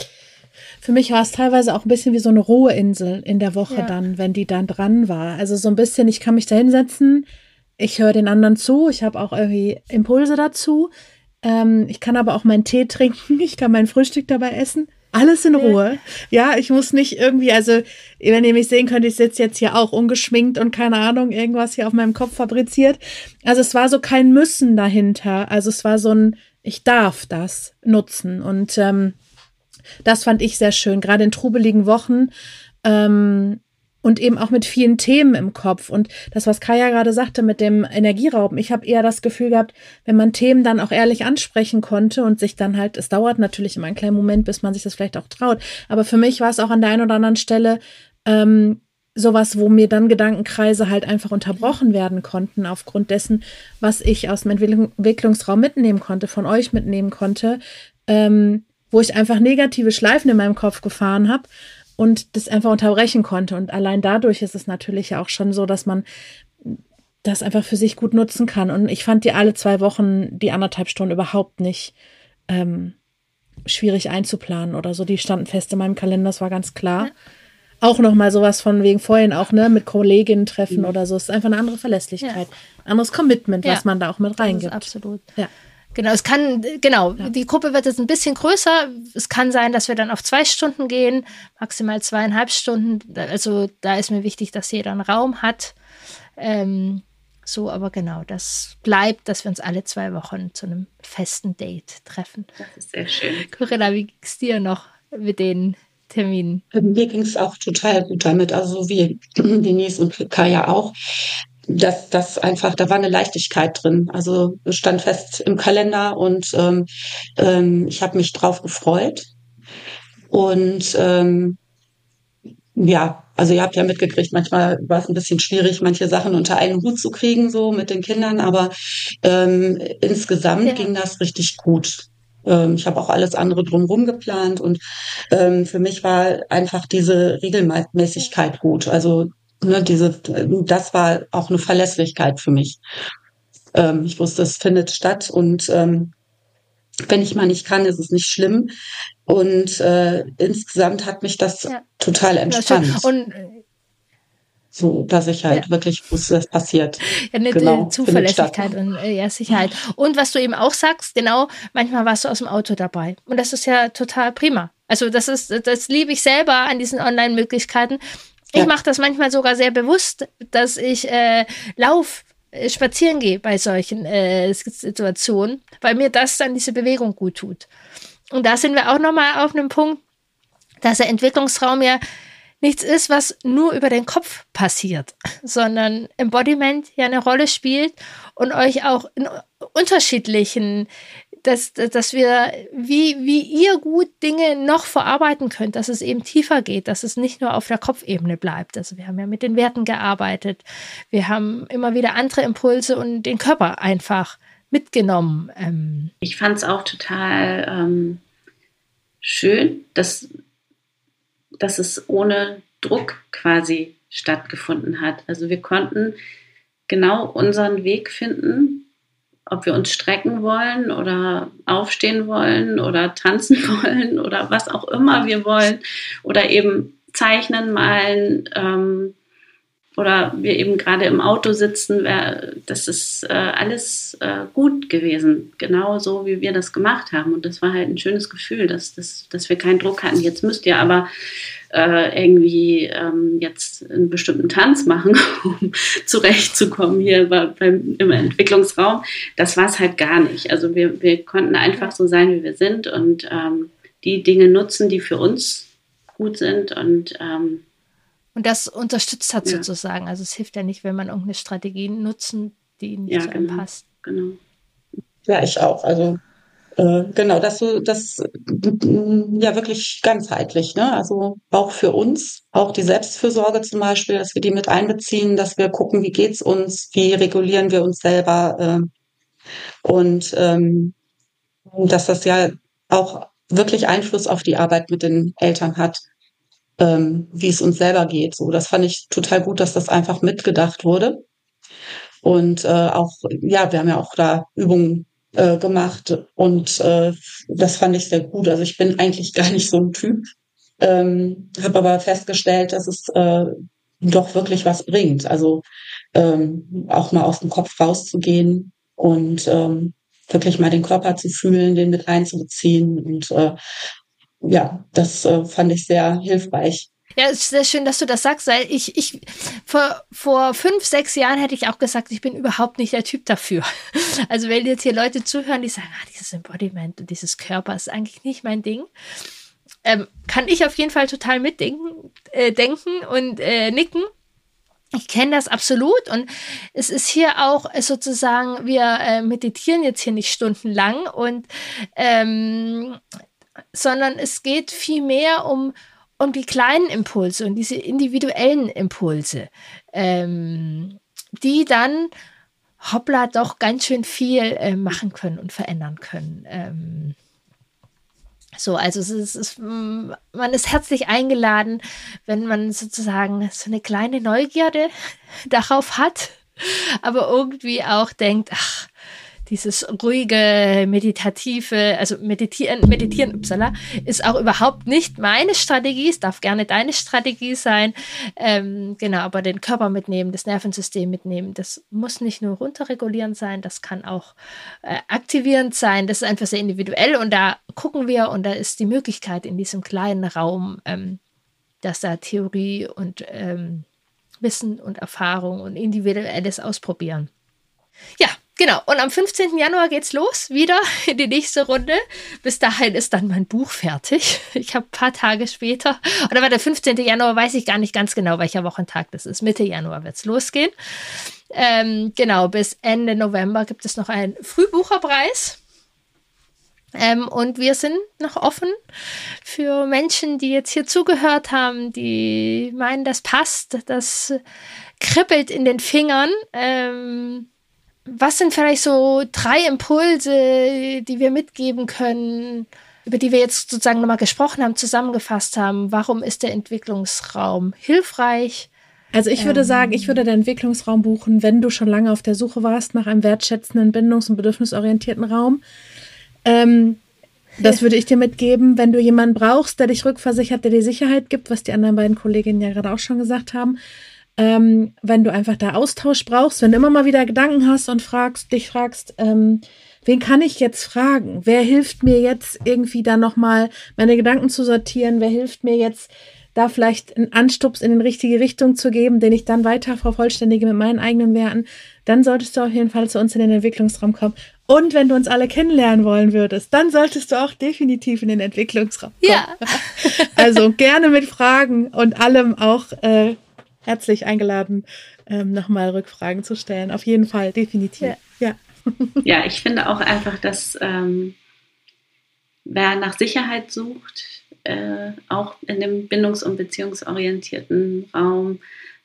für mich war es teilweise auch ein bisschen wie so eine Ruheinsel in der Woche ja. dann, wenn die dann dran war. Also so ein bisschen, ich kann mich da hinsetzen, ich höre den anderen zu, ich habe auch irgendwie Impulse dazu. Ähm, ich kann aber auch meinen Tee trinken, ich kann mein Frühstück dabei essen. Alles in Ruhe. Ja, ich muss nicht irgendwie, also, wenn ihr mich sehen könnt, ich sitze jetzt hier auch ungeschminkt und keine Ahnung, irgendwas hier auf meinem Kopf fabriziert. Also es war so kein Müssen dahinter. Also es war so ein, ich darf das nutzen. Und ähm, das fand ich sehr schön, gerade in trubeligen Wochen. Ähm, und eben auch mit vielen Themen im Kopf. Und das, was Kaya gerade sagte mit dem Energierauben, ich habe eher das Gefühl gehabt, wenn man Themen dann auch ehrlich ansprechen konnte und sich dann halt, es dauert natürlich immer einen kleinen Moment, bis man sich das vielleicht auch traut. Aber für mich war es auch an der einen oder anderen Stelle ähm, sowas, wo mir dann Gedankenkreise halt einfach unterbrochen werden konnten, aufgrund dessen, was ich aus dem Entwicklungsraum mitnehmen konnte, von euch mitnehmen konnte, ähm, wo ich einfach negative Schleifen in meinem Kopf gefahren habe und das einfach unterbrechen konnte. Und allein dadurch ist es natürlich auch schon so, dass man das einfach für sich gut nutzen kann. Und ich fand die alle zwei Wochen, die anderthalb Stunden überhaupt nicht ähm, schwierig einzuplanen oder so. Die standen fest in meinem Kalender, das war ganz klar. Ja. Auch nochmal sowas von wegen vorhin auch, ne, mit Kolleginnen treffen mhm. oder so. Es ist einfach eine andere Verlässlichkeit, ja. anderes Commitment, was ja. man da auch mit reingibt. absolut. Ja. Genau, es kann, genau, ja. die Gruppe wird jetzt ein bisschen größer. Es kann sein, dass wir dann auf zwei Stunden gehen, maximal zweieinhalb Stunden. Also da ist mir wichtig, dass jeder einen Raum hat. Ähm, so, aber genau, das bleibt, dass wir uns alle zwei Wochen zu einem festen Date treffen. Das ist sehr schön. Corinna, wie ging es dir noch mit den Terminen? Mir ging es auch total gut damit, also wie Denise und Kaya auch dass das einfach, da war eine Leichtigkeit drin. Also stand fest im Kalender und ähm, ähm, ich habe mich drauf gefreut. Und ähm, ja, also ihr habt ja mitgekriegt, manchmal war es ein bisschen schwierig, manche Sachen unter einen Hut zu kriegen, so mit den Kindern, aber ähm, insgesamt ja. ging das richtig gut. Ähm, ich habe auch alles andere drumherum geplant und ähm, für mich war einfach diese Regelmäßigkeit gut. Also ne, diese, das war auch eine Verlässlichkeit für mich. Ähm, ich wusste, es findet statt und ähm, wenn ich mal nicht kann, ist es nicht schlimm. Und äh, insgesamt hat mich das ja. total entspannt. Und so, dass ich halt ja. wirklich wusste, das passiert. Ja, eine genau, Zuverlässigkeit und äh, ja, Sicherheit. Und was du eben auch sagst, genau, manchmal warst du aus dem Auto dabei. Und das ist ja total prima. Also das ist, das liebe ich selber an diesen Online-Möglichkeiten. Ich mache das manchmal sogar sehr bewusst, dass ich äh, lauf äh, spazieren gehe bei solchen äh, Situationen, weil mir das dann diese Bewegung gut tut. Und da sind wir auch nochmal auf einem Punkt, dass der Entwicklungsraum ja nichts ist, was nur über den Kopf passiert, sondern Embodiment ja eine Rolle spielt und euch auch in unterschiedlichen dass, dass wir, wie, wie ihr gut Dinge noch verarbeiten könnt, dass es eben tiefer geht, dass es nicht nur auf der Kopfebene bleibt. Also wir haben ja mit den Werten gearbeitet. Wir haben immer wieder andere Impulse und den Körper einfach mitgenommen. Ähm. Ich fand es auch total ähm, schön, dass, dass es ohne Druck quasi stattgefunden hat. Also wir konnten genau unseren Weg finden ob wir uns strecken wollen oder aufstehen wollen oder tanzen wollen oder was auch immer wir wollen oder eben zeichnen, malen ähm, oder wir eben gerade im Auto sitzen, das ist äh, alles äh, gut gewesen, genau so wie wir das gemacht haben und das war halt ein schönes Gefühl, dass, dass, dass wir keinen Druck hatten. Jetzt müsst ihr aber äh, irgendwie ähm, jetzt einen bestimmten Tanz machen, um zurechtzukommen hier bei, beim, im Entwicklungsraum. Das war es halt gar nicht. Also wir, wir konnten einfach so sein, wie wir sind und ähm, die Dinge nutzen, die für uns gut sind und ähm, und das unterstützt hat ja. sozusagen. Also es hilft ja nicht, wenn man irgendeine Strategie nutzen, die nicht ja, zu einem genau, passt. Genau. Ja, ich auch. Also äh, genau, dass du das ja wirklich ganzheitlich, ne? Also auch für uns, auch die Selbstfürsorge zum Beispiel, dass wir die mit einbeziehen, dass wir gucken, wie geht's uns, wie regulieren wir uns selber äh, und ähm, dass das ja auch wirklich Einfluss auf die Arbeit mit den Eltern hat, ähm, wie es uns selber geht. So, das fand ich total gut, dass das einfach mitgedacht wurde. Und äh, auch, ja, wir haben ja auch da Übungen äh, gemacht und äh, das fand ich sehr gut. Also ich bin eigentlich gar nicht so ein Typ, ähm, habe aber festgestellt, dass es äh, doch wirklich was bringt. Also ähm, auch mal aus dem Kopf rauszugehen und ähm, wirklich mal den Körper zu fühlen, den mit einzubeziehen und äh, ja, das äh, fand ich sehr hilfreich. Ja, es ist sehr schön, dass du das sagst, weil ich, ich, vor, vor fünf, sechs Jahren hätte ich auch gesagt, ich bin überhaupt nicht der Typ dafür. Also wenn jetzt hier Leute zuhören, die sagen, ah, dieses Embodiment und dieses Körper ist eigentlich nicht mein Ding, ähm, kann ich auf jeden Fall total mitdenken, äh, denken und äh, nicken. Ich kenne das absolut und es ist hier auch sozusagen, wir äh, meditieren jetzt hier nicht stundenlang und ähm, sondern es geht viel mehr um um die kleinen Impulse und diese individuellen Impulse, ähm, die dann hoppla doch ganz schön viel äh, machen können und verändern können. Ähm, so, also es ist, es ist, man ist herzlich eingeladen, wenn man sozusagen so eine kleine Neugierde darauf hat, aber irgendwie auch denkt, ach, dieses ruhige, meditative, also meditieren, meditieren, upsala, ist auch überhaupt nicht meine Strategie. Es darf gerne deine Strategie sein. Ähm, genau, aber den Körper mitnehmen, das Nervensystem mitnehmen, das muss nicht nur runterregulierend sein, das kann auch äh, aktivierend sein. Das ist einfach sehr individuell und da gucken wir und da ist die Möglichkeit in diesem kleinen Raum, ähm, dass da Theorie und ähm, Wissen und Erfahrung und individuelles Ausprobieren. Ja, genau. Und am 15. Januar geht's los, wieder in die nächste Runde. Bis dahin ist dann mein Buch fertig. Ich habe ein paar Tage später, oder war der 15. Januar, weiß ich gar nicht ganz genau, welcher Wochentag das ist. Mitte Januar wird's losgehen. Ähm, genau, bis Ende November gibt es noch einen Frühbucherpreis. Ähm, und wir sind noch offen für Menschen, die jetzt hier zugehört haben, die meinen, das passt, das kribbelt in den Fingern. Ähm, was sind vielleicht so drei Impulse, die wir mitgeben können, über die wir jetzt sozusagen nochmal gesprochen haben, zusammengefasst haben? Warum ist der Entwicklungsraum hilfreich? Also ich würde ähm, sagen, ich würde den Entwicklungsraum buchen, wenn du schon lange auf der Suche warst nach einem wertschätzenden, bindungs- und bedürfnisorientierten Raum. Ähm, das würde ich dir mitgeben, wenn du jemanden brauchst, der dich rückversichert, der dir Sicherheit gibt, was die anderen beiden Kolleginnen ja gerade auch schon gesagt haben. Ähm, wenn du einfach da Austausch brauchst, wenn du immer mal wieder Gedanken hast und fragst, dich fragst, ähm, wen kann ich jetzt fragen? Wer hilft mir jetzt irgendwie da nochmal meine Gedanken zu sortieren? Wer hilft mir jetzt da vielleicht einen Anstups in die richtige Richtung zu geben, den ich dann weiter vervollständige mit meinen eigenen Werten? Dann solltest du auf jeden Fall zu uns in den Entwicklungsraum kommen. Und wenn du uns alle kennenlernen wollen würdest, dann solltest du auch definitiv in den Entwicklungsraum kommen. Ja. also gerne mit Fragen und allem auch äh, herzlich eingeladen, ähm, nochmal Rückfragen zu stellen. Auf jeden Fall, definitiv. Ja, ja. ja ich finde auch einfach, dass ähm, wer nach Sicherheit sucht, äh, auch in dem bindungs- und beziehungsorientierten Raum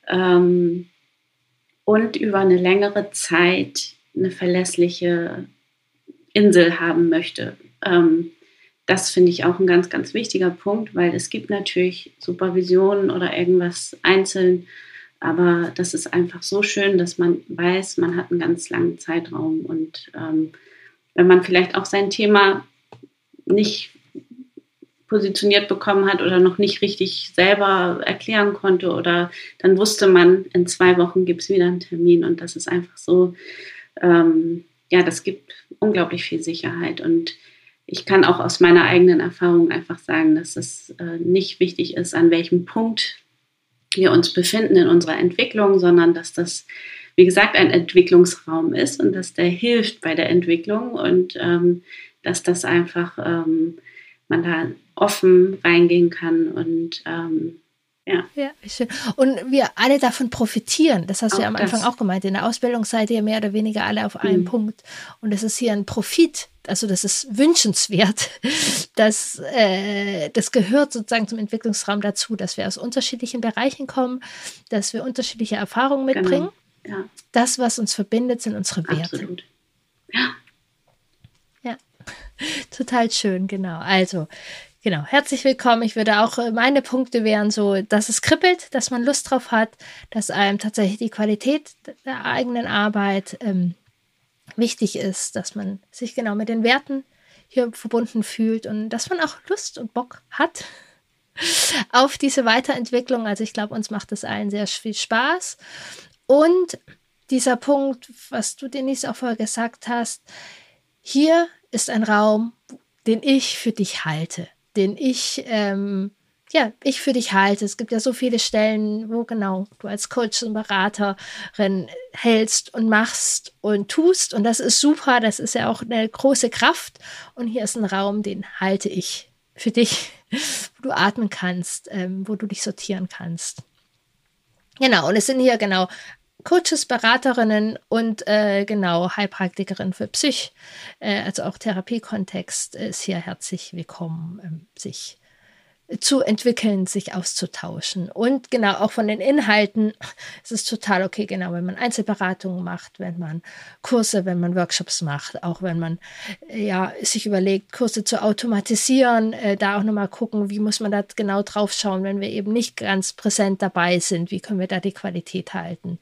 ähm, und über eine längere Zeit eine verlässliche Insel haben möchte. Ähm, das finde ich auch ein ganz, ganz wichtiger Punkt, weil es gibt natürlich Supervisionen oder irgendwas einzeln, aber das ist einfach so schön, dass man weiß, man hat einen ganz langen Zeitraum und ähm, wenn man vielleicht auch sein Thema nicht positioniert bekommen hat oder noch nicht richtig selber erklären konnte oder dann wusste man, in zwei Wochen gibt es wieder einen Termin und das ist einfach so ähm, ja, das gibt unglaublich viel Sicherheit. Und ich kann auch aus meiner eigenen Erfahrung einfach sagen, dass es äh, nicht wichtig ist, an welchem Punkt wir uns befinden in unserer Entwicklung, sondern dass das, wie gesagt, ein Entwicklungsraum ist und dass der hilft bei der Entwicklung und ähm, dass das einfach ähm, man da offen reingehen kann und ähm, ja. ja, schön. Und wir alle davon profitieren. Das hast du ja am Anfang auch gemeint. In der Ausbildung seid ihr mehr oder weniger alle auf einem mhm. Punkt. Und das ist hier ein Profit. Also das ist wünschenswert. Das, äh, das gehört sozusagen zum Entwicklungsraum dazu, dass wir aus unterschiedlichen Bereichen kommen, dass wir unterschiedliche Erfahrungen genau. mitbringen. Genau. Ja. Das, was uns verbindet, sind unsere Werte. Absolut. Ja. Ja, total schön, genau. Also Genau, herzlich willkommen. Ich würde auch, äh, meine Punkte wären so, dass es kribbelt, dass man Lust drauf hat, dass einem tatsächlich die Qualität der eigenen Arbeit ähm, wichtig ist, dass man sich genau mit den Werten hier verbunden fühlt und dass man auch Lust und Bock hat auf diese Weiterentwicklung. Also ich glaube, uns macht das allen sehr viel Spaß. Und dieser Punkt, was du Denise auch vorher gesagt hast, hier ist ein Raum, den ich für dich halte den ich, ähm, ja, ich für dich halte. Es gibt ja so viele Stellen, wo genau du als Coach und Beraterin hältst und machst und tust. Und das ist super. Das ist ja auch eine große Kraft. Und hier ist ein Raum, den halte ich für dich, wo du atmen kannst, ähm, wo du dich sortieren kannst. Genau. Und es sind hier genau Coaches, Beraterinnen und äh, genau Heilpraktikerin für Psych, äh, also auch Therapiekontext ist hier herzlich willkommen, ähm, sich zu entwickeln, sich auszutauschen. Und genau auch von den Inhalten es ist total okay, genau, wenn man Einzelberatungen macht, wenn man Kurse, wenn man Workshops macht, auch wenn man ja sich überlegt, Kurse zu automatisieren, äh, da auch nochmal gucken, wie muss man da genau drauf schauen, wenn wir eben nicht ganz präsent dabei sind, wie können wir da die Qualität halten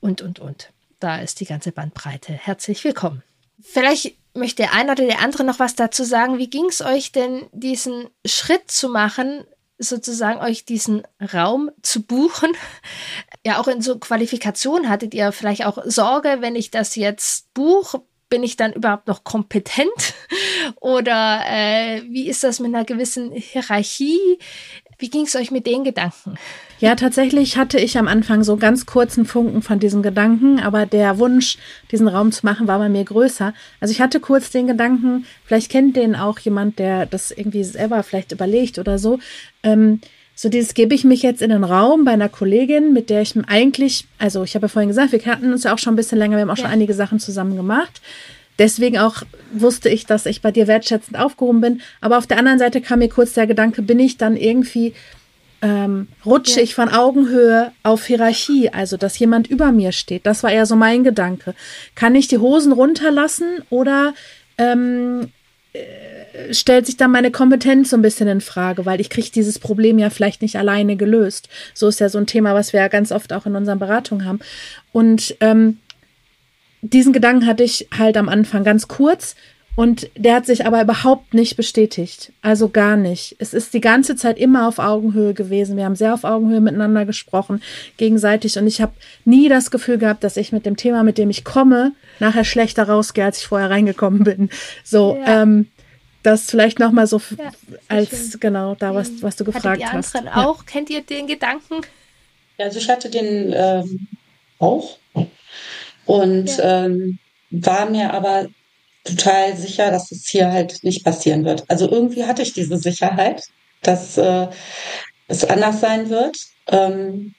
und, und, und. Da ist die ganze Bandbreite. Herzlich willkommen. Vielleicht möchte der eine oder der andere noch was dazu sagen. Wie ging es euch denn, diesen Schritt zu machen, sozusagen euch diesen Raum zu buchen? Ja, auch in so Qualifikation hattet ihr vielleicht auch Sorge, wenn ich das jetzt buche, bin ich dann überhaupt noch kompetent? Oder äh, wie ist das mit einer gewissen Hierarchie? Wie ging es euch mit den Gedanken? Ja, tatsächlich hatte ich am Anfang so ganz kurzen Funken von diesem Gedanken, aber der Wunsch, diesen Raum zu machen, war bei mir größer. Also ich hatte kurz den Gedanken, vielleicht kennt den auch jemand, der das irgendwie selber vielleicht überlegt oder so. Ähm, so dieses gebe ich mich jetzt in den Raum bei einer Kollegin, mit der ich eigentlich, also ich habe ja vorhin gesagt, wir kannten uns ja auch schon ein bisschen länger, wir haben auch ja. schon einige Sachen zusammen gemacht. Deswegen auch wusste ich, dass ich bei dir wertschätzend aufgehoben bin. Aber auf der anderen Seite kam mir kurz der Gedanke, bin ich dann irgendwie, ähm, rutsche ja. ich von Augenhöhe auf Hierarchie, also dass jemand über mir steht. Das war eher so mein Gedanke. Kann ich die Hosen runterlassen oder ähm, äh, stellt sich dann meine Kompetenz so ein bisschen in Frage, weil ich kriege dieses Problem ja vielleicht nicht alleine gelöst. So ist ja so ein Thema, was wir ja ganz oft auch in unseren Beratungen haben. Und ähm, diesen Gedanken hatte ich halt am Anfang ganz kurz und der hat sich aber überhaupt nicht bestätigt. Also gar nicht. Es ist die ganze Zeit immer auf Augenhöhe gewesen. Wir haben sehr auf Augenhöhe miteinander gesprochen, gegenseitig. Und ich habe nie das Gefühl gehabt, dass ich mit dem Thema, mit dem ich komme, nachher schlechter rausgehe, als ich vorher reingekommen bin. So, ja. ähm, das vielleicht nochmal so ja, als schön. genau da was, was du gefragt Hattet ihr hast. Anderen auch? Ja. Kennt ihr den Gedanken? Ja, also ich hatte den ähm, auch und ja. ähm, war mir aber total sicher, dass es hier halt nicht passieren wird. Also irgendwie hatte ich diese Sicherheit, dass äh, es anders sein wird, ähm,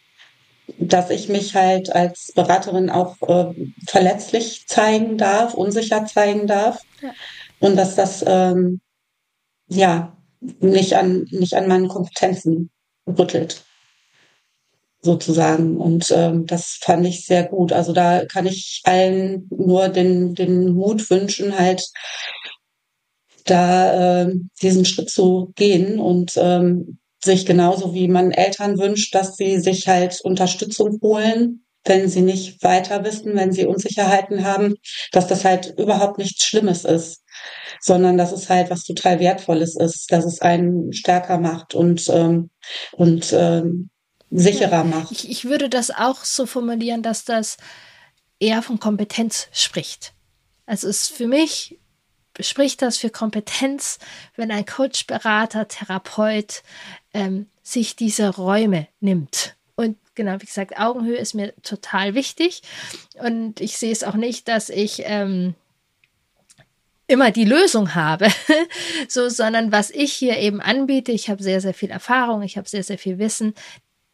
dass ich mich halt als Beraterin auch äh, verletzlich zeigen darf, unsicher zeigen darf ja. und dass das ähm, ja nicht an nicht an meinen Kompetenzen rüttelt sozusagen. Und ähm, das fand ich sehr gut. Also da kann ich allen nur den, den Mut wünschen, halt da äh, diesen Schritt zu gehen und ähm, sich genauso wie man Eltern wünscht, dass sie sich halt Unterstützung holen, wenn sie nicht weiter wissen, wenn sie Unsicherheiten haben, dass das halt überhaupt nichts Schlimmes ist, sondern dass es halt was total Wertvolles ist, dass es einen stärker macht und ähm, und ähm, sicherer macht. Ich, ich würde das auch so formulieren, dass das eher von Kompetenz spricht. Also es für mich spricht das für Kompetenz, wenn ein Coach, Berater, Therapeut ähm, sich diese Räume nimmt. Und genau, wie gesagt, Augenhöhe ist mir total wichtig. Und ich sehe es auch nicht, dass ich ähm, immer die Lösung habe, so, sondern was ich hier eben anbiete, ich habe sehr, sehr viel Erfahrung, ich habe sehr, sehr viel Wissen,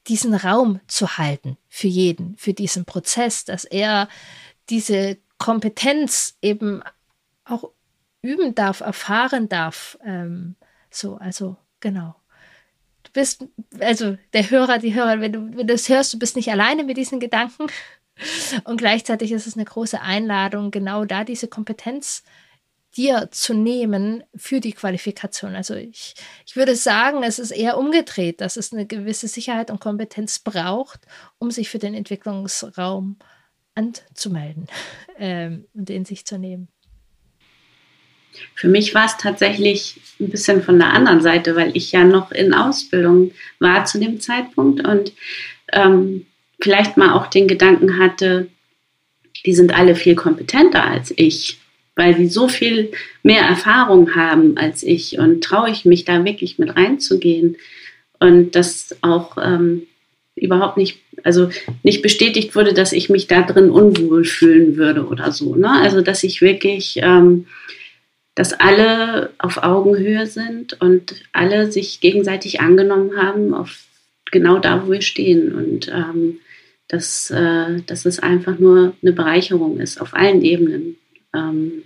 diesen Raum zu halten für jeden, für diesen Prozess, dass er diese Kompetenz eben auch üben darf, erfahren darf. Ähm, so, also genau. Du bist, also der Hörer, die Hörer, wenn du, wenn du es hörst, du bist nicht alleine mit diesen Gedanken. Und gleichzeitig ist es eine große Einladung, genau da diese Kompetenz dir zu nehmen für die Qualifikation. Also ich, ich würde sagen, es ist eher umgedreht, dass es eine gewisse Sicherheit und Kompetenz braucht, um sich für den Entwicklungsraum anzumelden ähm, und in sich zu nehmen. Für mich war es tatsächlich ein bisschen von der anderen Seite, weil ich ja noch in Ausbildung war zu dem Zeitpunkt und ähm, vielleicht mal auch den Gedanken hatte, die sind alle viel kompetenter als ich weil sie so viel mehr Erfahrung haben als ich und traue ich mich da wirklich mit reinzugehen und das auch ähm, überhaupt nicht, also nicht bestätigt wurde, dass ich mich da drin unwohl fühlen würde oder so. Ne? Also dass ich wirklich, ähm, dass alle auf Augenhöhe sind und alle sich gegenseitig angenommen haben auf genau da, wo wir stehen und ähm, dass, äh, dass es einfach nur eine Bereicherung ist auf allen Ebenen. Ähm,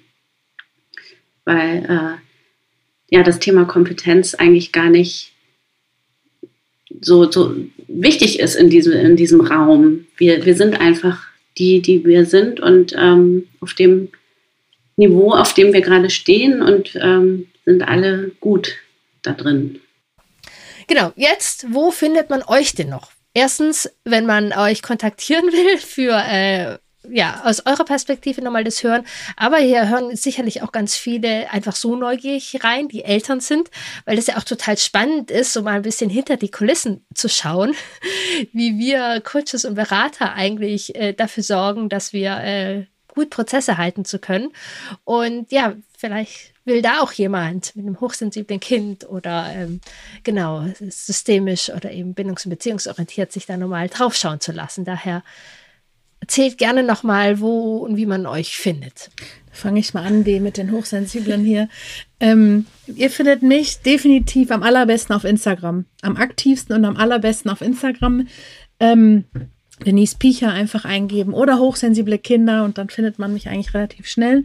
weil äh, ja das Thema Kompetenz eigentlich gar nicht so, so wichtig ist in diesem, in diesem Raum. Wir, wir sind einfach die, die wir sind und ähm, auf dem Niveau, auf dem wir gerade stehen und ähm, sind alle gut da drin. Genau, jetzt, wo findet man euch denn noch? Erstens, wenn man euch kontaktieren will für äh, ja, aus eurer Perspektive nochmal das hören. Aber hier hören sicherlich auch ganz viele einfach so neugierig rein, die Eltern sind, weil das ja auch total spannend ist, so mal ein bisschen hinter die Kulissen zu schauen, wie wir Coaches und Berater eigentlich äh, dafür sorgen, dass wir äh, gut Prozesse halten zu können. Und ja, vielleicht will da auch jemand mit einem hochsensiblen Kind oder ähm, genau systemisch oder eben bindungs- und beziehungsorientiert sich da nochmal draufschauen zu lassen. Daher erzählt gerne nochmal, wo und wie man euch findet. Fange ich mal an, die mit den Hochsensiblen hier. Ähm, ihr findet mich definitiv am allerbesten auf Instagram. Am aktivsten und am allerbesten auf Instagram. Ähm, Denise Piecher einfach eingeben oder hochsensible Kinder und dann findet man mich eigentlich relativ schnell.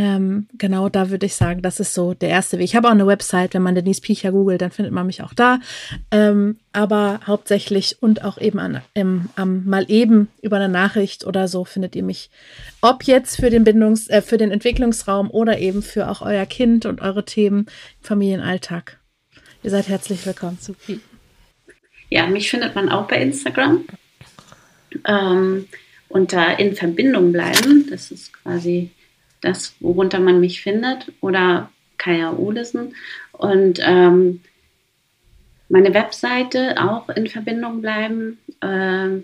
Ähm, genau, da würde ich sagen, das ist so der erste Weg. Ich habe auch eine Website, wenn man Denise Piecher googelt, dann findet man mich auch da. Ähm, aber hauptsächlich und auch eben an, ähm, mal eben über eine Nachricht oder so findet ihr mich. Ob jetzt für den Bindungs-, äh, für den Entwicklungsraum oder eben für auch euer Kind und eure Themen im Familienalltag. Ihr seid herzlich willkommen. Sophie. Ja, mich findet man auch bei Instagram. Ähm, unter in Verbindung bleiben. Das ist quasi das, worunter man mich findet, oder Kaya Olesen. Und ähm, meine Webseite auch in Verbindung bleiben. Äh,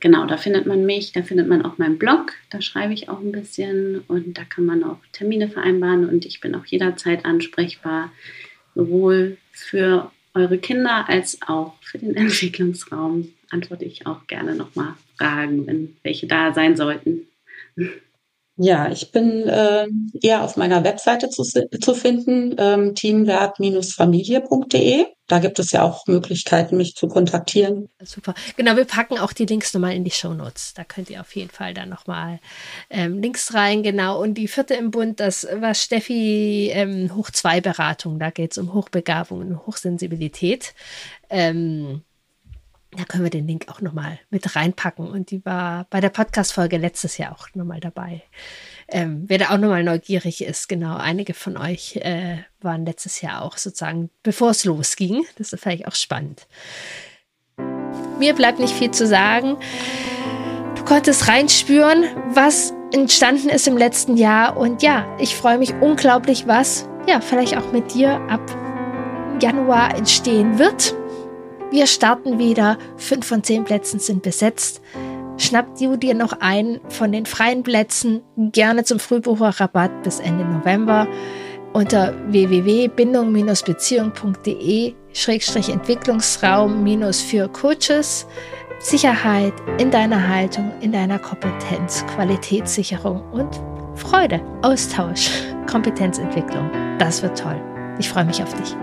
genau, da findet man mich, da findet man auch meinen Blog, da schreibe ich auch ein bisschen und da kann man auch Termine vereinbaren und ich bin auch jederzeit ansprechbar, sowohl für eure Kinder als auch für den Entwicklungsraum. Antworte ich auch gerne nochmal Fragen, wenn welche da sein sollten. Ja, ich bin äh, eher auf meiner Webseite zu, zu finden, ähm, teamwerk-familie.de. Da gibt es ja auch Möglichkeiten, mich zu kontaktieren. Super. Genau, wir packen auch die Links nochmal in die Show Notes. Da könnt ihr auf jeden Fall dann nochmal ähm, Links rein. Genau. Und die vierte im Bund, das war Steffi ähm, Hoch 2 Beratung. Da geht es um Hochbegabung und Hochsensibilität. Ähm, da können wir den Link auch nochmal mit reinpacken. Und die war bei der Podcast-Folge letztes Jahr auch nochmal dabei. Ähm, wer da auch nochmal neugierig ist, genau, einige von euch äh, waren letztes Jahr auch sozusagen, bevor es losging. Das ist vielleicht auch spannend. Mir bleibt nicht viel zu sagen. Du konntest reinspüren, was entstanden ist im letzten Jahr. Und ja, ich freue mich unglaublich, was ja vielleicht auch mit dir ab Januar entstehen wird. Wir starten wieder. Fünf von zehn Plätzen sind besetzt. Schnapp du dir noch einen von den freien Plätzen, gerne zum Frühbucherrabatt bis Ende November unter www.bindung-beziehung.de-entwicklungsraum für Coaches. Sicherheit in deiner Haltung, in deiner Kompetenz, Qualitätssicherung und Freude, Austausch, Kompetenzentwicklung. Das wird toll. Ich freue mich auf dich.